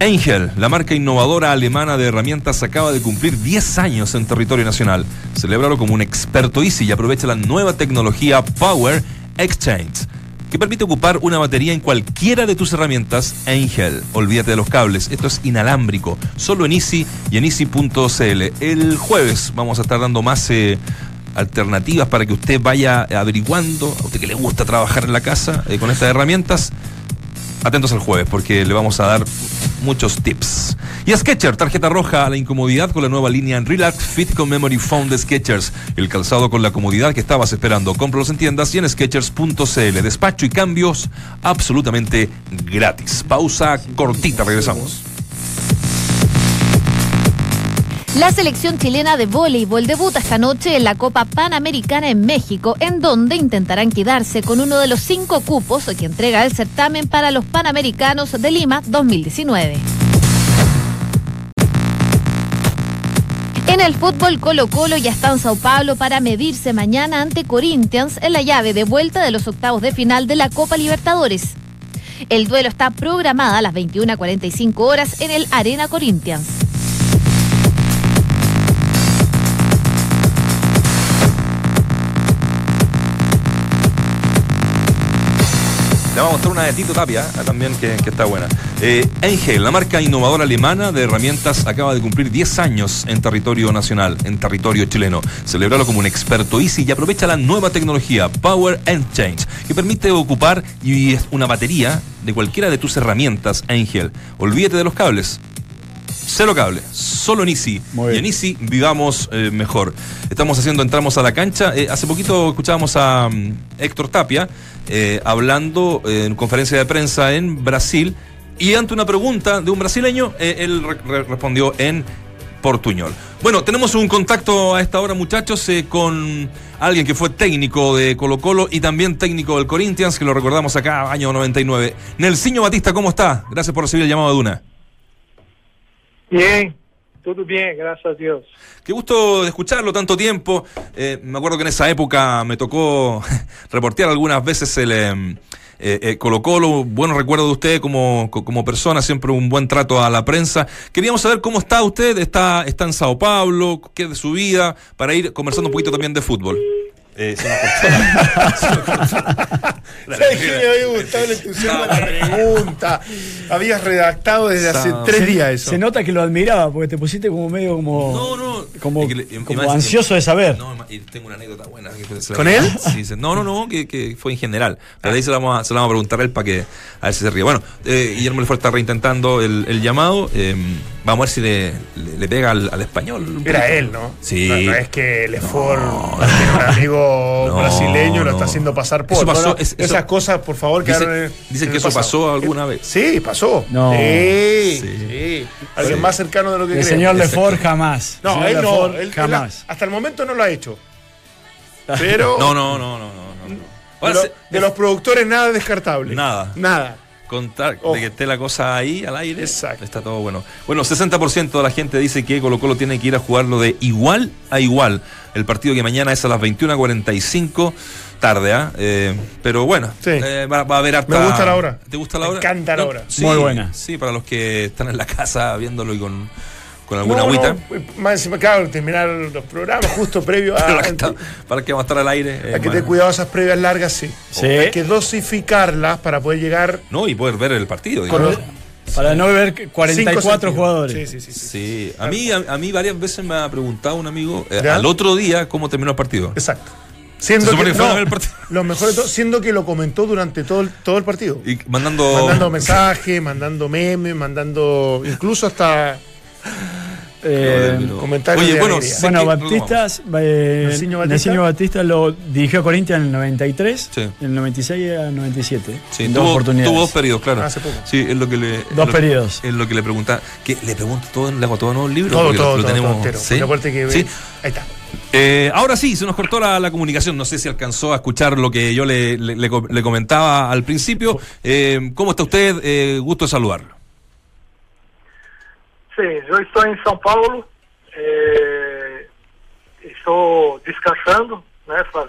Angel, la marca innovadora alemana de herramientas, acaba de cumplir 10 años en territorio nacional. Celébralo como un experto Easy y aprovecha la nueva tecnología Power Exchange, que permite ocupar una batería en cualquiera de tus herramientas Angel. Olvídate de los cables, esto es inalámbrico, solo en Easy y en Easy.cl. El jueves vamos a estar dando más eh, alternativas para que usted vaya averiguando, a usted que le gusta trabajar en la casa eh, con estas herramientas. Atentos al jueves porque le vamos a dar muchos tips. Y Sketcher, tarjeta roja a la incomodidad con la nueva línea Relax Fit con Memory Foam de Sketchers. El calzado con la comodidad que estabas esperando. Cómpralos en tiendas y en Sketchers.cl. Despacho y cambios absolutamente gratis. Pausa cortita, regresamos. La selección chilena de voleibol debuta esta noche en la Copa Panamericana en México, en donde intentarán quedarse con uno de los cinco cupos que entrega el certamen para los Panamericanos de Lima 2019. En el fútbol Colo Colo ya está en Sao Paulo para medirse mañana ante Corinthians en la llave de vuelta de los octavos de final de la Copa Libertadores. El duelo está programada a las 21.45 horas en el Arena Corinthians. Le vamos a mostrar una de Tito Tapia, eh, también que, está buena. Eh, Engel, la marca innovadora alemana de herramientas, acaba de cumplir 10 años en territorio nacional, en territorio chileno. Celebralo como un experto Easy y aprovecha la nueva tecnología Power and Change, que permite ocupar y es una batería de cualquiera de tus herramientas Engel. Olvídate de los cables. Cero cable, solo en Easy. Y en Easy vivamos eh, mejor. Estamos haciendo Entramos a la cancha. Eh, hace poquito escuchábamos a mm, Héctor Tapia eh, hablando en conferencia de prensa en Brasil y ante una pregunta de un brasileño, él re- re- respondió en portuñol. Bueno, tenemos un contacto a esta hora, muchachos, eh, con alguien que fue técnico de Colo Colo y también técnico del Corinthians, que lo recordamos acá, año 99. Nelsinho Batista, ¿cómo está? Gracias por recibir el llamado de Duna. Bien, todo bien, gracias a Dios. Qué gusto escucharlo tanto tiempo. Eh, me acuerdo que en esa época me tocó reportear algunas veces el eh, eh, eh, Colo Colo. Buenos recuerdos de usted como, co- como persona, siempre un buen trato a la prensa. Queríamos saber cómo está usted. Está, está en Sao Paulo, qué es de su vida, para ir conversando un poquito también de fútbol. Eh, se nos cortó. ¿Sabes qué me había gustado el entusiasmo de la pregunta? Habías redactado desde hace tres Se- días eso. Se nota que lo admiraba, porque te pusiste como medio como, No, no. como, Y que le- como ansioso de saber. No, y tengo una anécdota buena. que ¿Con él? Sí, se- no, no, no, que, que fue en general. Pero ahí se la, vamos a, se la vamos a preguntar a él para que a ver si se ríe. Bueno, eh, Guillermo Lefort está reintentando el, el llamado. eh, vamos a ver si le, le- le pega al, al español. Era él, ¿no? Sí. No, no es que Lefort tiene un amigo No, brasileño, lo no. está haciendo pasar por. Eso pasó, No, no, es- eso- esas cosas, por favor, quedaron en- dicen en que eso pasado. pasó alguna vez. Sí, pasó. No. Sí, Sí. sí. Alguien Sí. más cercano de lo que El señor. Lefort jamás. No, él no. Lefort él- él jamás. hasta el momento no lo ha hecho. Pero No, no, no, no, no. no. de, lo- de los productores nada descartable. Nada. Nada. Contar Ojo. de que esté la cosa ahí al aire. Exacto. Está todo bueno. Bueno, 60% de la gente dice que Colo Colo tiene que ir a jugarlo de igual a igual. El partido que mañana es a las 21.45. Tarde, ¿ah? Eh, pero bueno, Sí. eh, va, va a haber harta... Me gusta la hora. ¿Te gusta la Me hora? encanta la No, hora. sí, Muy buena. Sí, para los que están en la casa viéndolo y con, con alguna No, agüita. no, más encima, claro, terminar los programas justo previo a, Pero la que está- para que va a estar al aire. eh, hay que bueno. tener cuidado esas previas largas, sí. Sí. Hay que dosificarlas para poder llegar No, y poder ver el partido. con digamos. Para no ver cinco 44 sentidos. jugadores. Sí, sí, sí. sí. Sí, a mí, a, a mí varias veces me ha preguntado un amigo eh, al otro día cómo terminó el partido. Exacto. Siendo que, que no, a ver el partido. lo mejor de todo, siendo que lo comentó durante todo el, todo el partido. Y mandando. Mandando mensajes, mandando memes, mandando incluso hasta Eh, Oye, de bueno, Bueno, Batistas, eh, Nelsinho Batista. Lo dirigió a Corinthians en el 93, Sí. en el 96 a 97. Sí, en dos tuvo, oportunidades. tuvo dos periodos, claro. Hace poco. Sí, es lo que le. Dos lo- periodos. Es lo que le pregunta. Que le pregunto todo, le hago todo nuevo el libro. todo, todo, lo, todo, tenemos. todo entero. ¿sí? Porque aparte que Sí. ahí está. Eh, ahora sí, se nos cortó la, la comunicación. No sé si alcanzó a escuchar lo que yo le, le- le comentaba al principio. Eh, ¿Cómo está usted? Eh, gusto de saludarlo. Sim, eu estou em São Paulo, eh, estou descansando, né? Faz,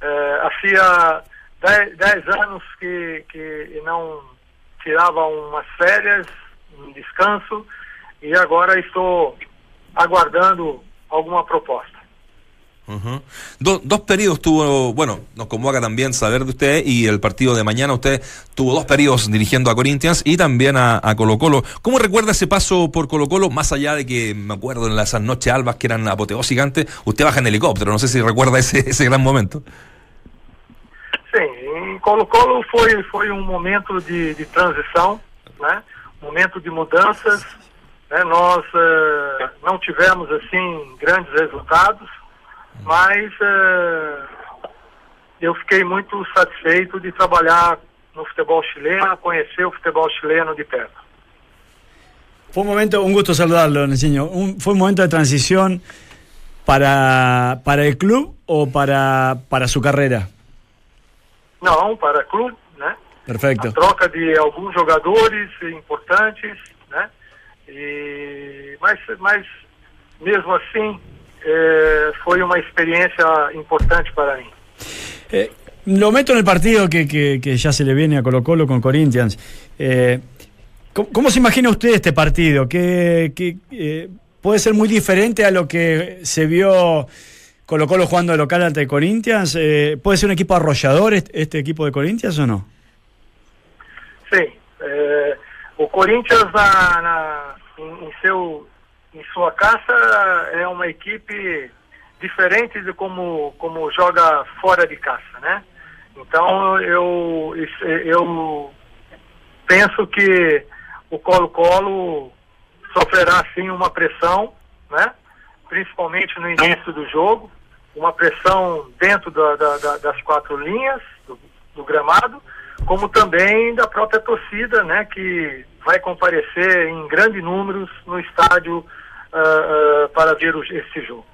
eh, havia 10 anos que, que não tirava umas férias, um descanso, e agora estou aguardando alguma proposta. Ujú. Do- dos periodos tuvo, bueno, nos convoca también saber de usted y el partido de mañana usted tuvo dos periodos dirigiendo a Corinthians y también a, a Colo Colo. ¿Cómo recuerda ese paso por Colo Colo? Más allá de que me acuerdo en esas noches albas que eran apoteósicas usted baja en helicóptero, no sé si recuerda ese, ese gran momento. Sim, em Colo-Colo foi, foi um momento de, de transição, né? momento de mudanças. Né? Nós eh, não tivemos grandes resultados, mas eh, eu fiquei muito satisfeito de trabalhar no futebol chileno, conhecer o futebol chileno de perto. Fue un momento, un gusto saludarlo, Nelsinho. Un, fue un momento de transición para, para el club o para, para su carrera. Não, para clube, né? Perfecto. a troca de alguns jogadores importantes, né? E, mas, mas mesmo assim eh, foi uma experiência importante para mim. Eh, lo meto en el partido que, que- que ya se le viene a Colo Colo con Corinthians. Eh, ¿cómo, cómo se imagina usted este partido? ¿Qué, qué, eh, ¿Puede ser muy diferente a lo que se vio Colo Colo jugando de local ante Corinthians? Eh, ¿Puede ser un equipo arrollador este, este equipo de Corinthians o no? Sim, eh, o Corinthians na, na- em, em seu, em sua casa é uma equipe diferente de como, como joga fora de casa, né? Então eu, eu penso que o Colo-Colo sofrerá sim uma pressão, né? Principalmente no início do jogo, uma pressão dentro da- da- da- das quatro linhas do, do gramado, como também da própria torcida, né? Que vai comparecer em grandes números no estádio ah, ah, para ver o- esse jogo.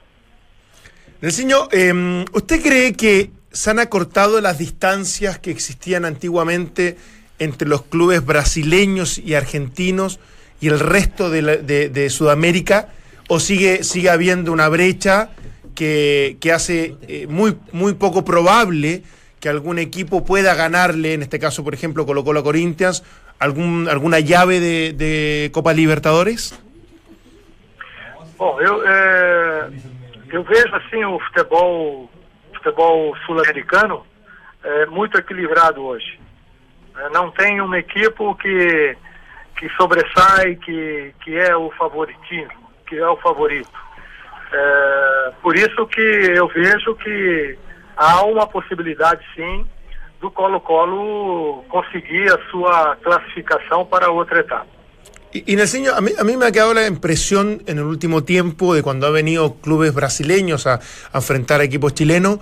Nelsinho, eh, ¿usted cree que se han acortado las distancias que existían antiguamente entre los clubes brasileños y argentinos y el resto de, la- de- Sudamérica? ¿O sigue, sigue habiendo una brecha que, que hace eh, muy, muy poco probable que algún equipo pueda ganarle, en este caso, por ejemplo, Colo Colo Corinthians, algún, alguna llave de Copa Libertadores? Bom, eu, é, eu vejo assim o futebol, futebol sul-americano é, muito equilibrado hoje. É, não tem uma equipe que, que sobressai, que, que é o favoritismo, que é o favorito. É, por isso que eu vejo que há uma possibilidade sim do Colo-Colo conseguir a sua classificação para outra etapa. Y, y Nelsinho, a mí, a mí me ha quedado la impresión en el último tiempo de cuando ha venido clubes brasileños a, enfrentar a equipos chilenos,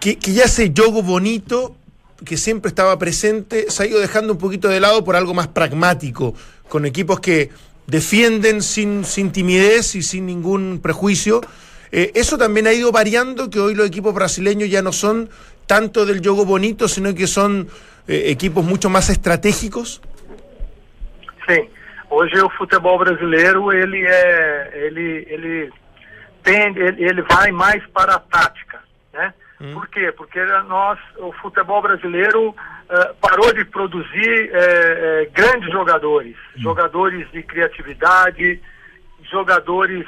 que, ya ese juego bonito que siempre estaba presente se ha ido dejando un poquito de lado por algo más pragmático, con equipos que defienden sin, sin timidez y sin ningún prejuicio. Eh, eso también ha ido variando, que hoy los equipos brasileños ya no son tanto del juego bonito, sino que son eh, equipos mucho más estratégicos. Sim. Hoje o futebol brasileiro ele é ele ele tende ele, ele vai mais para a tática, né? Por quê? Porque nós o futebol brasileiro eh, parou de produzir eh, eh, grandes jogadores, jogadores de criatividade, jogadores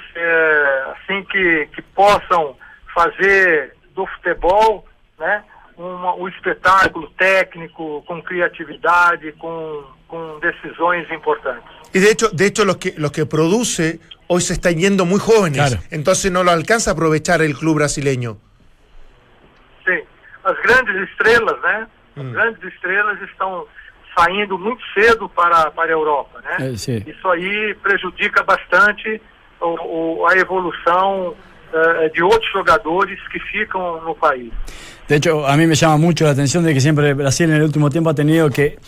assim que que possam fazer do futebol, né? Uma- um espetáculo técnico, com criatividade, com, com decisões importantes. Y de hecho, de hecho los que los que produce hoy se están yendo muy jóvenes, Claro. entonces no lo alcanza a aprovechar el club brasileño. Sim, as grandes estrelas, né? As grandes estrelas estão saindo muito cedo para, para a Europa, né? Sí. Isso aí prejudica bastante o, o- a evolução de outros jogadores que ficam no país. De hecho, a mí me llama mucho la atención de que siempre Brasil en el último tiempo ha tenido que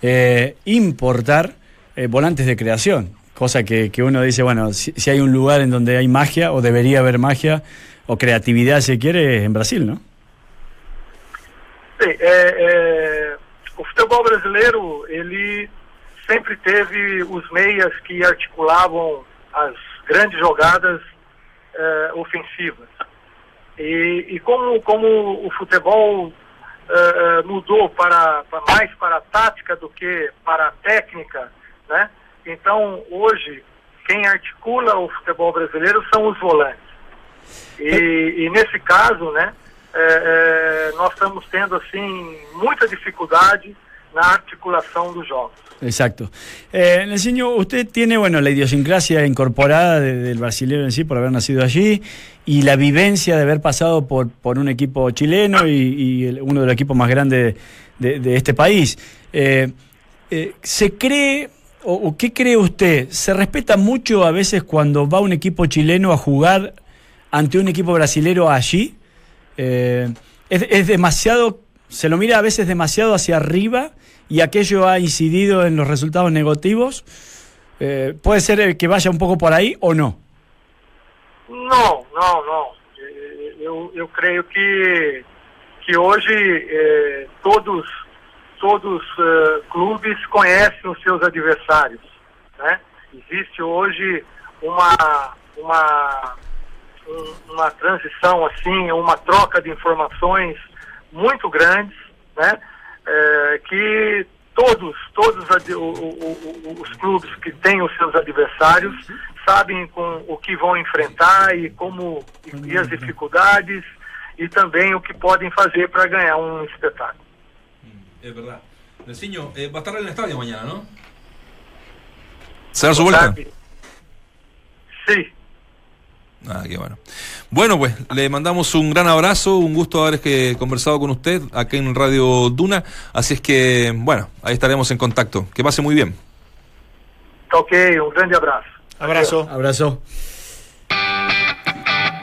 eh, importar eh, volantes de creación. Cosa que, que uno dice, bueno, si, si hay un lugar en donde hay magia, o debería haber magia, o creatividad, si quiere, en Brasil, ¿no? É, é, o futebol brasileiro, ele sempre teve os meias que articulavam as grandes jogadas é, ofensivas. E, e como, como o futebol é, mudou para, para mais para a tática do que para a técnica, né? Então, hoje, quem articula o futebol brasileiro são os volantes. E, e nesse caso, né, nós estamos tendo assim muita dificuldade na articulação dos jogos. Exacto. Eh, Nelsinho, usted tiene, bueno, la idiosincrasia incorporada de- del brasileño en sí por haber nacido allí y la vivencia de haber pasado por, por un equipo chileno y, uno de los equipos más grandes de, este país. Eh, eh, ¿Se cree, o, qué cree usted, se respeta mucho a veces cuando va un equipo chileno a jugar ante un equipo brasilero allí? Eh, es demasiado, se lo mira a veces demasiado hacia arriba y aquello ha incidido en los resultados negativos. Eh, puede ser que vaya un poco por ahí o no. Não, não, não. Eh, Eu, eu creio que, que hoje eh, todos, todos eh, clubes conhecem os seus adversários. Né? Existe hoje uma, uma, um- uma transição, assim, uma troca de informações muito grandes, né? Eh, que todos, todos ad- o- o- o- os clubes que têm os seus adversários sabem com o que vão enfrentar e como e, e as dificuldades e também o que podem fazer para ganhar um espetáculo. Es verdad. Nelsinho, eh, va a estar en el estadio mañana, ¿no? ¿Se da su vuelta? Sabe? Ah, qué bueno. Bueno, pues le mandamos un gran abrazo, un gusto haber que conversado con usted acá en Radio Duna. Así es que, bueno, ahí estaremos en contacto. Que pase muy bien. Ok, um grande abraço. Abrazo. Abrazo.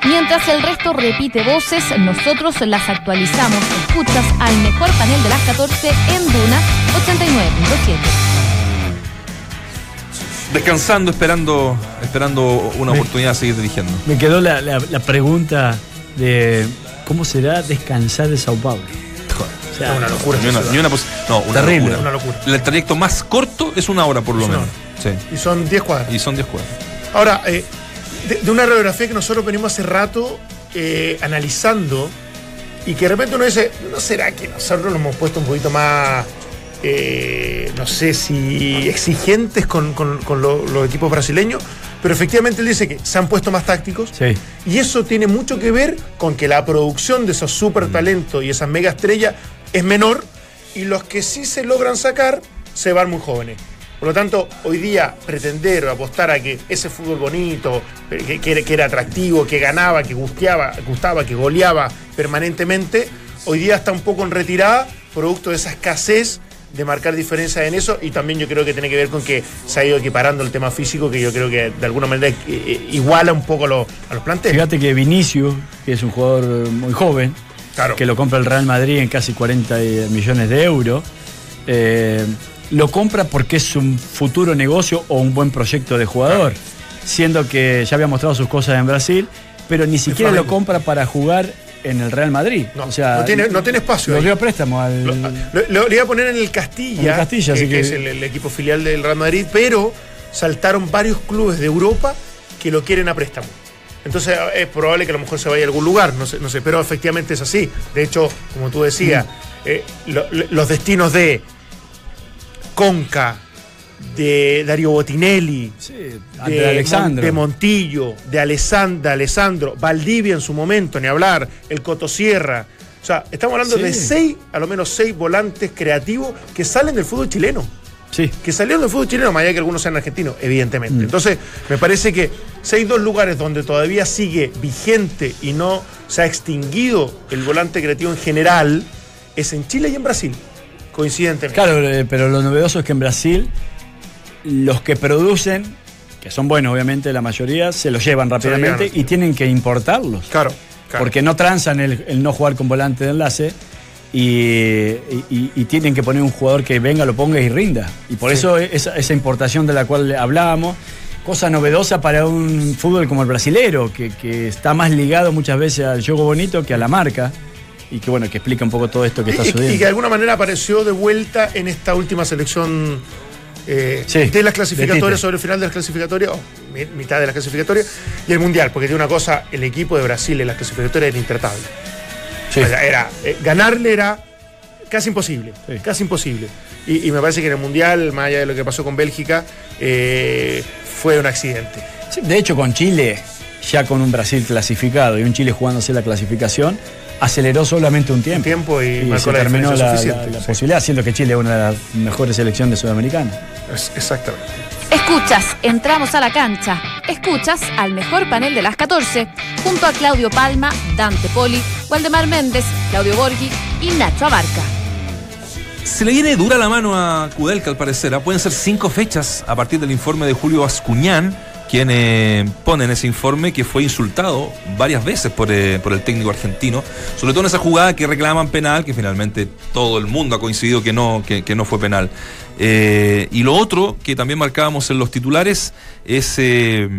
Mientras el resto repite voces, nosotros las actualizamos. Escuchas al mejor panel de las 14 en Duna 89.7. Descansando, esperando, esperando una oportunidad de seguir dirigiendo. Me quedó la, la- la pregunta de cómo será descansar de Sao Paulo. O sea, Una locura. Ni una, ni una no, una Terrible. locura. Una locura. El trayecto más corto es una hora por lo menos. Sí. Y son 10 cuadras. Y son 10 cuadras. Ahora, eh, de, de una radiografía que nosotros venimos hace rato eh, analizando y que de repente uno dice, ¿no será que nosotros nos hemos puesto un poquito más, eh, no sé si exigentes con, con- con lo- los equipos brasileños? Pero efectivamente él dice que se han puesto más tácticos sí. y eso tiene mucho que ver con que la producción de esos super talentos y esas mega estrellas es menor y los que sí se logran sacar se van muy jóvenes. Por lo tanto, hoy día pretender o apostar a que ese fútbol bonito, que, que era, que era atractivo, que ganaba, que gustaba, que goleaba permanentemente, hoy día está un poco en retirada, producto de esa escasez de marcar diferencias en eso y también yo creo que tiene que ver con que se ha ido equiparando el tema físico que yo creo que de alguna manera eh, eh, iguala un poco a los, a los planteles. Fíjate que Vinicius, que es un jugador eh, muy joven, Claro. que lo compra el Real Madrid en casi 40 millones de euros, eh, lo compra porque es un futuro negocio o un buen proyecto de jugador, siendo que ya había mostrado sus cosas en Brasil, pero ni siquiera lo compra para jugar en el Real Madrid. No, o sea, no tiene- no tiene espacio Lo dio a préstamo al. Lo, lo- lo iba a poner en el Castilla, En el Castilla, que, así que que- es el, el equipo filial del Real Madrid, pero saltaron varios clubes de Europa que lo quieren a préstamo. Entonces es probable que a lo mejor se vaya a algún lugar, no sé, no sé pero efectivamente es así. De hecho, como tú decías, Mm. eh, lo- lo- los destinos de Conca, de Darío Botinelli, Sí, de, Montillo, de Alessandro, Alessandro, Valdivia en su momento, ni hablar, el Cotosierra. O sea, estamos hablando Sí. de seis, a lo menos seis volantes creativos que salen del fútbol chileno. Sí. que salieron del fútbol chileno, más allá que algunos sean argentinos, evidentemente. Mm. Entonces, me parece que si hay dos lugares donde todavía sigue vigente y no se ha extinguido el volante creativo en general, es en Chile y en Brasil, coincidentemente. Claro, eh, pero lo novedoso es que en Brasil los que producen, que son buenos obviamente la mayoría, se los llevan rápidamente y tienen que importarlos. Claro, claro. Porque no transan el, el no jugar con volante de enlace y, y- y tienen que poner un jugador que venga, lo ponga y rinda. Y por Sí. eso esa, esa importación de la cual hablábamos, cosa novedosa para un fútbol como el brasilero, que, que está más ligado muchas veces al juego bonito que a la marca. Y que bueno, que explica un poco todo esto que está y, sucediendo. y que de alguna manera apareció de vuelta en esta última selección eh, Sí, de las clasificatorias, sobre el final de las clasificatorias, o mi- mitad de las clasificatorias, y el Mundial, porque tiene una cosa, el equipo de Brasil en las clasificatorias era intratable. Sí. Sea, era, eh, ganarle era casi imposible, Sí. casi imposible. Y, y me parece que en el Mundial, más allá de lo que pasó con Bélgica, eh, fue un accidente. De hecho, con Chile, ya con un Brasil clasificado y un Chile jugándose la clasificación, aceleró solamente un tiempo. tiempo y se la terminó la, suficiente, la- la sí. posibilidad, siendo que Chile es una de las mejores selecciones sudamericanas. Es- Exactamente. Escuchas, entramos a la cancha. Escuchas al mejor panel de las 14, junto a Claudio Palma, Dante Poli, Waldemar Méndez, Claudio Borghi y Nacho Abarca. Se le viene dura la mano a Kudelka al parecer. ¿ah? Pueden ser cinco fechas a partir del informe de Julio Bascuñán, quien pone en ese informe que fue insultado varias veces por, eh, por el técnico argentino, sobre todo en esa jugada que reclaman penal, que finalmente todo el mundo ha coincidido que no, que no fue penal. Eh, y lo otro que también marcábamos en los titulares es eh,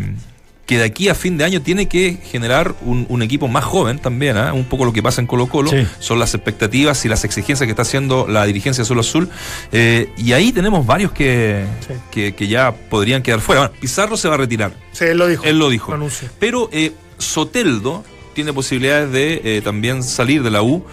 que de aquí a fin de año tiene que generar un, un equipo más joven también, ¿ah? un poco lo que pasa en Colo Colo, Sí. son las expectativas y las exigencias que está haciendo la dirigencia Azul Azul. Eh, y ahí tenemos varios que, Sí. que, que ya podrían quedar fuera. Bueno, Pizarro se va a retirar, Sí, él lo dijo. él lo dijo. Pero eh, Soteldo tiene posibilidades de eh, también salir de la U.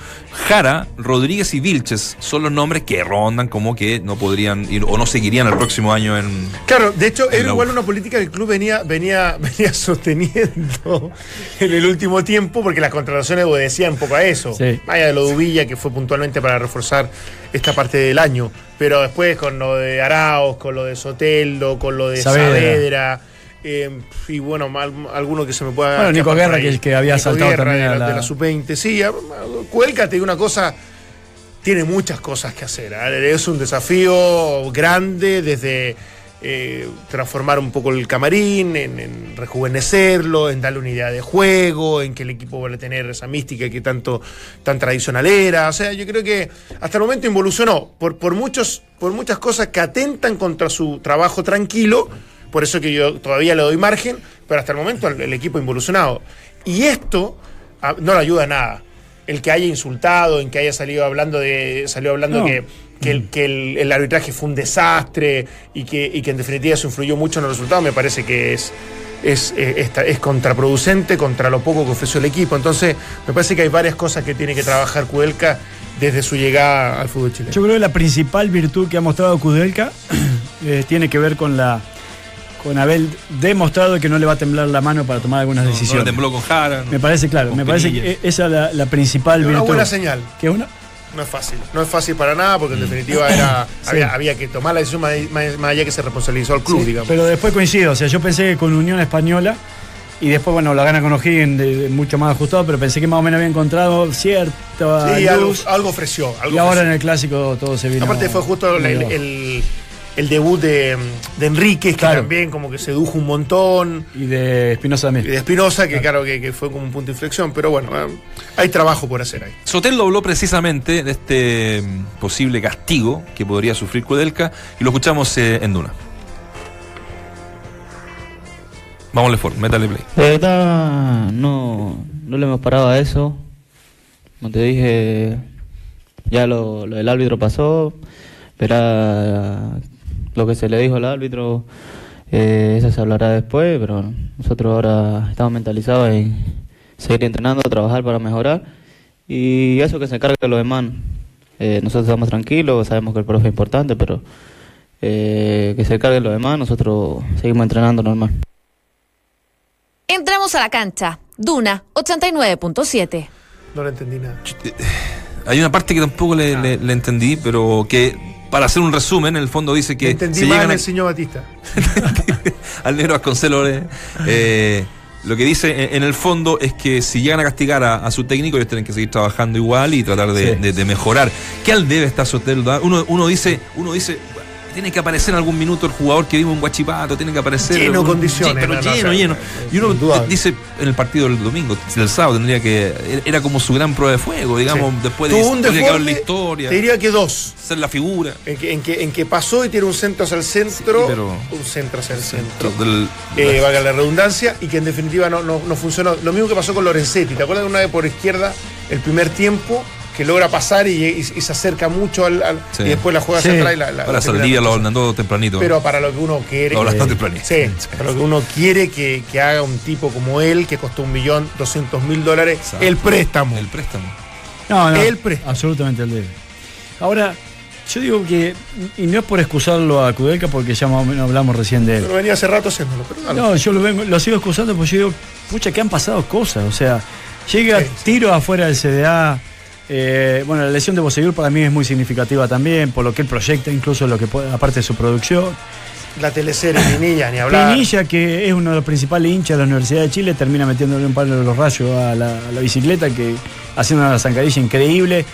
Jara, Rodríguez y Vilches son los nombres que rondan como que no podrían ir o no seguirían el próximo año en... Claro, de hecho, era igual una política que el club venía, venía, venía sosteniendo en el último tiempo, porque las contrataciones obedecían un poco a eso. Sí. Vaya de lo de Uvilla, que fue puntualmente para reforzar esta parte del año. Pero después con lo de Araos, con lo de Soteldo, con lo de Saavedra. Saavedra. Eh, y bueno, mal- alguno que se me pueda. Bueno, Nico Guerra, que- que había Nico saltado Guerra también de a la, la- de la sub-20. Sí, a- a- Cuelca, te digo una cosa, tiene muchas cosas que hacer. ¿eh? Es un desafío grande desde eh, transformar un poco el camarín, en, en rejuvenecerlo, en darle una idea de juego, en que el equipo vuelva a tener esa mística que tanto tan tradicional era. O sea, yo creo que hasta el momento involucionó por, por, muchos, por muchas cosas que atentan contra su trabajo tranquilo. Por eso que yo todavía le doy margen, pero hasta el momento el, el equipo involucionado. Y esto ah, no le ayuda a nada el que haya insultado, en que haya salido hablando de salió hablando No. que, que, el, que el, el arbitraje fue un desastre y que, y que en definitiva eso influyó mucho en los resultados, me parece que es, es, eh, esta- es contraproducente contra lo poco que ofreció el equipo. Entonces, me parece que hay varias cosas que tiene que trabajar Cudelca desde su llegada al fútbol chileno. Yo creo que la principal virtud que ha mostrado Kudelka eh, tiene que ver con la con haber demostrado que no le va a temblar la mano para tomar algunas No, no decisiones. tembló con Jara. me parece claro, me parece que esa es la, la principal una virtud. buena señal. Que una, No es fácil. No es fácil para nada porque en definitiva era, Sí. había, había que tomar la decisión más, allá que se responsabilizó al club, Sí, digamos. Pero después coincido, o sea, yo pensé que con Unión Española y después, bueno, la gana con O'Higgins mucho más ajustado, pero pensé que más o menos había encontrado cierta Sí, algo, luz. algo ofreció. algo y ahora ofreció. en el clásico todo se vino. Aparte fue justo el. El- debut de, de Enríquez, que Claro. también como que sedujo un montón. Y de Espinosa Y también. de Espinosa, que claro que, que fue como un punto de inflexión. Pero bueno, eh, hay trabajo por hacer ahí. Soteldo habló precisamente de este mm, posible castigo que podría sufrir Kudelka y lo escuchamos eh, en Duna. Vámonos Ford, métale play. De verdad, no, no le hemos parado a eso. Como te dije, ya lo, lo del árbitro pasó. Verá lo que se le dijo al árbitro, eh, eso se hablará después, pero nosotros ahora estamos mentalizados en seguir entrenando, trabajar para mejorar. Y eso que se encargue de los demás. Eh, nosotros estamos tranquilos, sabemos que el profe es importante, pero eh, que se encargue de los demás, nosotros seguimos entrenando normal. Entramos a la cancha. Duna 89.7. No le entendí nada. Hay una parte que tampoco le, le- le entendí, pero que para hacer un resumen, en el fondo dice que Entendí si mal a- el señor Batista. al negro Vasconcelos. eh, eh, lo que dice en, el fondo es que si llegan a castigar a, a su técnico, ellos tienen que seguir trabajando igual y tratar de, Sí. de- de mejorar. ¿Qué al debe está Soteldo? ah? Uno, uno dice, uno dice, tiene que aparecer en algún minuto el jugador que vimos en Guachipato, tiene que aparecer. Lleno un- condiciones, Pero no, no, lleno, lleno. Y uno dice en el partido del domingo, del sábado, tendría que. Era como su gran prueba de fuego, digamos, Sí. después de un que haber la historia, Te diría que dos. ser la figura. En que, en, que, en que pasó y tiene un centro hacia el centro. Sí, pero- Un centro hacia el centro. Del- Eh, valga la redundancia, y que en definitiva no, no, no funcionó. Lo mismo que pasó con Lorenzetti. ¿Te acuerdas de una vez por izquierda, el primer tiempo, que logra pasar y, y- y se acerca mucho al, al- Sí. y después la juega Sí. hacia atrás y la, la- termina Saldivia lo mandó tempranito. Pero para lo que uno quiere. Lo que- tempranito. Sí, para lo que uno quiere que, que haga un tipo como él, que costó un millón doscientos mil dólares, Exacto. el préstamo. El préstamo. No, no. El pre- Absolutamente el debe. Ahora, yo digo que, y no es por excusarlo a Kudelka porque ya más o menos hablamos recién de él. Pero venía hace rato haciéndolo. Pero dale. No, yo lo, vengo- lo sigo excusando porque yo digo, pucha, que han pasado cosas. O sea, llega Sí, sí. tiro afuera del CDA. Eh, bueno, la lesión de Boseyur para mí es muy significativa también, por lo que él proyecta, incluso lo que puede, aparte de su producción. La teleserie, Pinilla, ni hablar. Pinilla, que es uno de los principales hinchas de la Universidad de Chile, termina metiéndole un palo de los rayos a la, a la bicicleta, que haciendo una zancadilla increíble.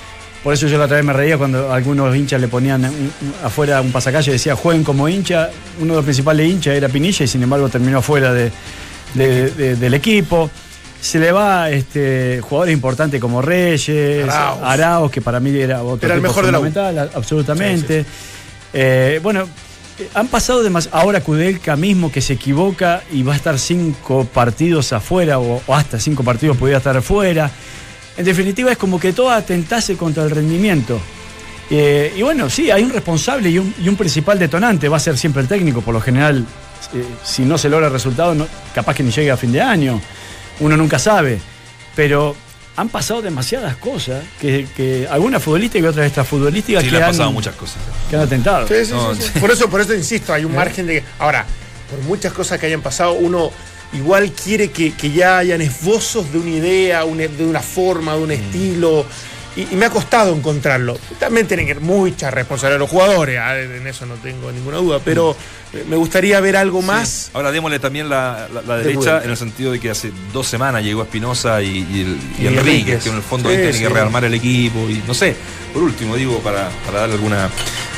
Por eso yo la otra vez me reía cuando algunos hinchas le ponían un- afuera un pasacalle y decía jueguen como hincha. Uno de los principales hinchas era Pinilla y sin embargo terminó afuera de- de- de- del equipo. Se le va este, jugadores importantes como Reyes. Arauz, que para mí era otro Era el mejor de la U. fundamental, absolutamente. Eh, bueno, eh, han pasado demasiado. Ahora Kudelka mismo que se equivoca y va a estar cinco partidos afuera o, o hasta cinco partidos podría estar afuera. En definitiva es como que todo atentase contra el rendimiento. Eh, y bueno, sí, hay un responsable y un, y un principal detonante. Va a ser siempre el técnico, por lo general. eh, si no se logra el resultado, no- capaz que ni llegue a fin de año. Uno nunca sabe. Pero han pasado demasiadas cosas, que, que algunas futbolísticas y otras extrafutbolísticas Sí, que, le han han, pasado muchas cosas. que han atentado. Sí, sí, sí, No, sí. sí. Por eso, por eso insisto, hay un margen de que. Ahora, por muchas cosas que hayan pasado, uno igual quiere que, que ya hayan esbozos de una idea, una- de una forma, de un estilo. Y, y me ha costado encontrarlo. También tienen que mucha responsabilidad los jugadores, ah, en eso no tengo ninguna duda, pero eh, me gustaría ver algo más. Ahora démosle también la, la- la De derecha en el sentido de que hace dos semanas llegó Espinosa y, y, el- y Y Enríquez, Enríquez. que en el fondo Sí, ahí tiene sí. que rearmar el equipo y no sé. Por último, digo, para, para darle alguna,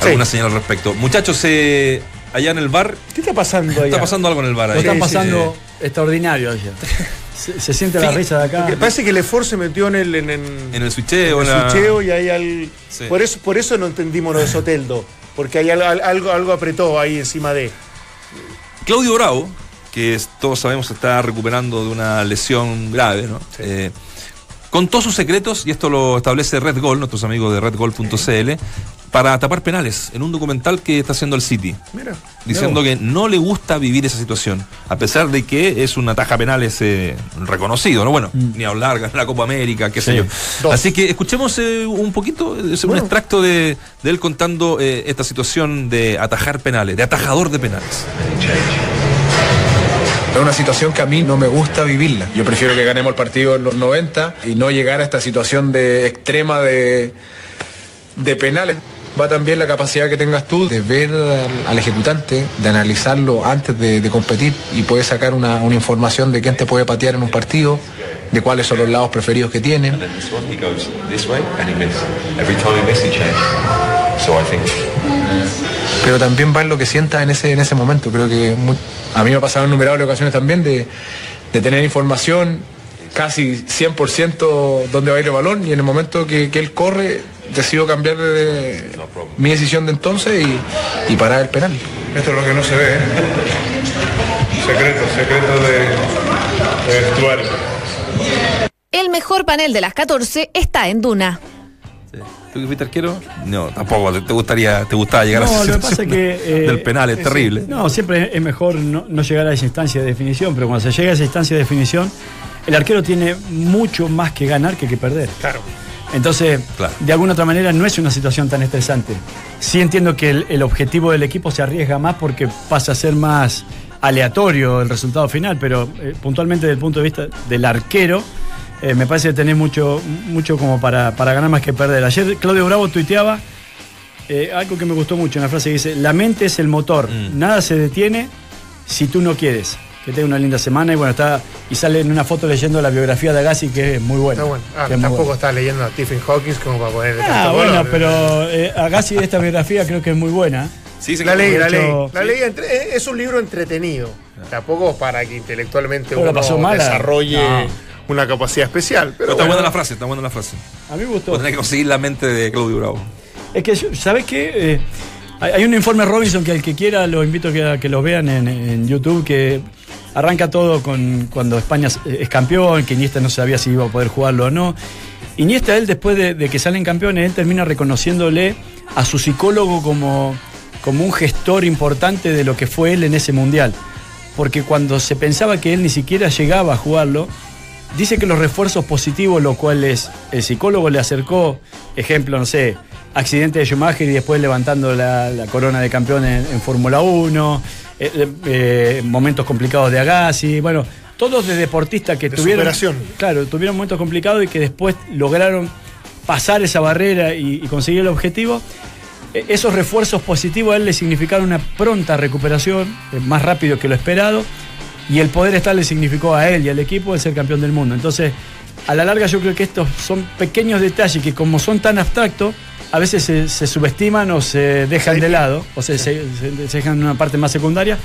Sí. alguna señal al respecto. Muchachos, eh, allá en el bar, ¿Qué está pasando allá? está pasando algo en el bar Lo ahí. están Sí, pasando extraordinario allá. Se, se siente la Sí. risa de acá. Porque parece que el esfuerzo se metió en el, en, en- En el switcheo, en en el la- switcheo y ahí al. Sí. Por eso, por eso no entendimos lo de Soteldo. Porque hay algo, algo, algo apretó ahí encima de. Claudio Bravo, que es- todos sabemos está recuperando de una lesión grave, ¿no? Eh, contó sus secretos, y esto lo establece Red Gold, nuestros amigos de redgold.cl, para tapar penales en un documental que está haciendo el City. Mira. Diciendo que no le gusta vivir esa situación, a pesar de que es una taja penales eh, reconocido, ¿no? Bueno, ni hablar, ganar la Copa América, qué sé yo. Dos. Así que escuchemos eh, un poquito, eh, un Bueno. extracto de, de él contando eh, esta situación de atajar penales, de atajador de penales. Es una situación que a mí no me gusta vivirla. Yo prefiero que ganemos el partido en los 90 y no llegar a esta situación de extrema de, de penales. Va también la capacidad que tengas tú de ver al, al ejecutante, de analizarlo antes de, de competir y puedes sacar una, una información de quién te puede patear en un partido, de cuáles son los lados preferidos que tienen. Pero también va en lo que sientas en ese, en ese momento. Creo que a mí me ha pasado en innumerables ocasiones también de, de tener información casi 100% dónde va a ir el balón y en el momento que, que él corre decido cambiar de- mi decisión de entonces y, y parar el penal. Esto es lo que no se ve, ¿eh? Secretos, secretos de, de vestuario. El mejor panel de las 14 está en Duna. ¿Tú que fuiste arquero? No, tampoco. Te, gustaría, te gustaba llegar a No, esa lo que pasa situación es que, eh, del penal, es terrible. No, siempre es mejor no, no llegar a esa instancia de definición, pero cuando se llega a esa instancia de definición, el arquero tiene mucho más que ganar que que perder. Claro. Entonces, Claro. de alguna otra manera no es una situación tan estresante. Sí entiendo que el, el objetivo del equipo se arriesga más porque pasa a ser más aleatorio el resultado final, pero eh, puntualmente desde el punto de vista del arquero, eh, me parece que tenés mucho, mucho como para, para ganar más que perder. Ayer Claudio Bravo tuiteaba eh, algo que me gustó mucho, una frase que dice, la mente es el motor, Mm. nada se detiene si tú no quieres. Que tenga una linda semana y bueno, está y sale en una foto leyendo la biografía de Agassi que es muy buena. Está bueno. Ah, que es tampoco buena. está leyendo a Stephen Hawking como para ponerle Ah, bueno, pero eh, Agassi de esta biografía creo que es muy buena. Sí, La leí, la de leí. hecho, La leí entre- eh, es un libro entretenido. Tampoco para que intelectualmente Pero la uno pasó desarrolle No. una capacidad especial. Pero Pero está bueno. buena la frase, está buena la frase. A mí me gustó. Vos tenés que conseguir la mente de Claudio Bravo. Es que, ¿sabes qué? Eh, hay hay un informe Robinson que al que quiera lo invito a que, a que lo vean en, en YouTube, que arranca todo con cuando España es- es campeón, que Iniesta no sabía si iba a poder jugarlo o no. Iniesta, él después de, que salen campeones, él termina reconociéndole a su psicólogo como, como un gestor importante de lo que fue él en ese mundial. Porque cuando se pensaba que él ni siquiera llegaba a jugarlo, Dice que los refuerzos positivos, lo cual es, el psicólogo le acercó, ejemplo, no sé, accidente de Schumacher y después levantando la, la corona de campeón en, en Fórmula 1, eh, eh, momentos complicados de Agassi, bueno, todos de deportistas que De tuvieron. superación. Claro, tuvieron momentos complicados y que después lograron pasar esa barrera y, y conseguir el objetivo. Eh, Esos refuerzos positivos a él le significaron una pronta recuperación, eh, más rápido que lo esperado, y el poder estar le significó a él y al equipo el ser campeón del mundo. Entonces, a la larga yo creo que estos son pequeños detalles que como son tan abstractos, a veces se, se subestiman o se dejan de lado, o se, se- se- se dejan en una parte más secundaria,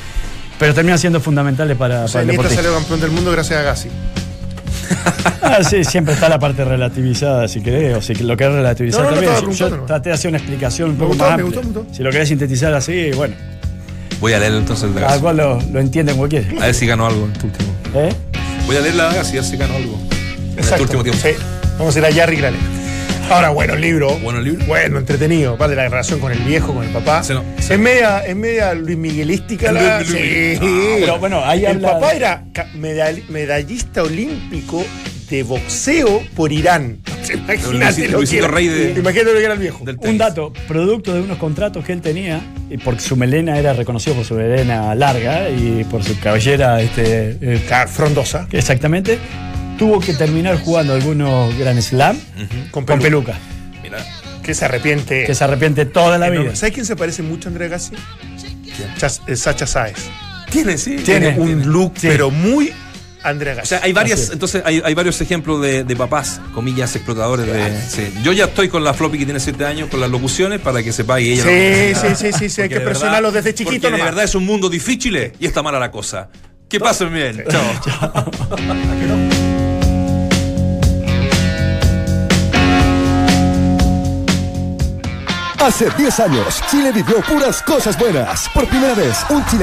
pero terminan siendo fundamentales para, O sea, para el deportista. salió campeón del mundo gracias a Gassi. Ah, sí, siempre está la parte relativizada, si querés, o si lo querés relativizar No, no, no, también. yo traté de hacer una explicación un Me poco gustó, más me amplia. gustó, me gustó. Si lo querés sintetizar así, bueno, Voy a leer entonces el de cada cual lo, lo entiende como quiere. A ver si ganó algo en tu último. ¿Eh? Voy a leer la de Agassi a ver si ganó algo. En este Exacto. último tiempo. Sí. Vamos a ir a Jarry Grale. Ahora, bueno, el libro. Bueno, el libro. Bueno, entretenido. Aparte de la relación con el viejo, con el papá. Se no- Es media, es media Luis Miguelística la. Luis- Luis- Sí. Ah, pero bueno, ahí el habla- papá era medall- medallista olímpico de boxeo por Irán. Imagínate Luisito- lo que Luisito era. Rey de- Imagínate lo que era el viejo. Un dato, producto de unos contratos que él tenía, y porque su melena era reconocido por su melena larga y por su cabellera, este, eh, Claro, frondosa. exactamente, tuvo que terminar jugando algunos Grand Slam Con con peluca. peluca, Mira. Que se arrepiente. que se arrepiente toda la enorme. vida. ¿Sabes quién se parece mucho a Andrea Gassi? Chas- eh, Sacha Sáez. Tiene, sí. Tiene un look, Sí. pero muy Andrea O Gassi. sea, hay varias, entonces hay, hay varios ejemplos de, de papás, comillas, explotadores de. sí. Yo ya estoy con la floppy que tiene 7 años con las locuciones para que sepa y ella no- Sí, sí, sí, sí, sí, hay que de presionarlos verdad- desde chiquito Porque de verdad es un mundo difícil eh, y está mala la cosa. Que pasen bien. Chao. Hace 10 años, Chile vivió puras cosas buenas. Por primera vez, un chileno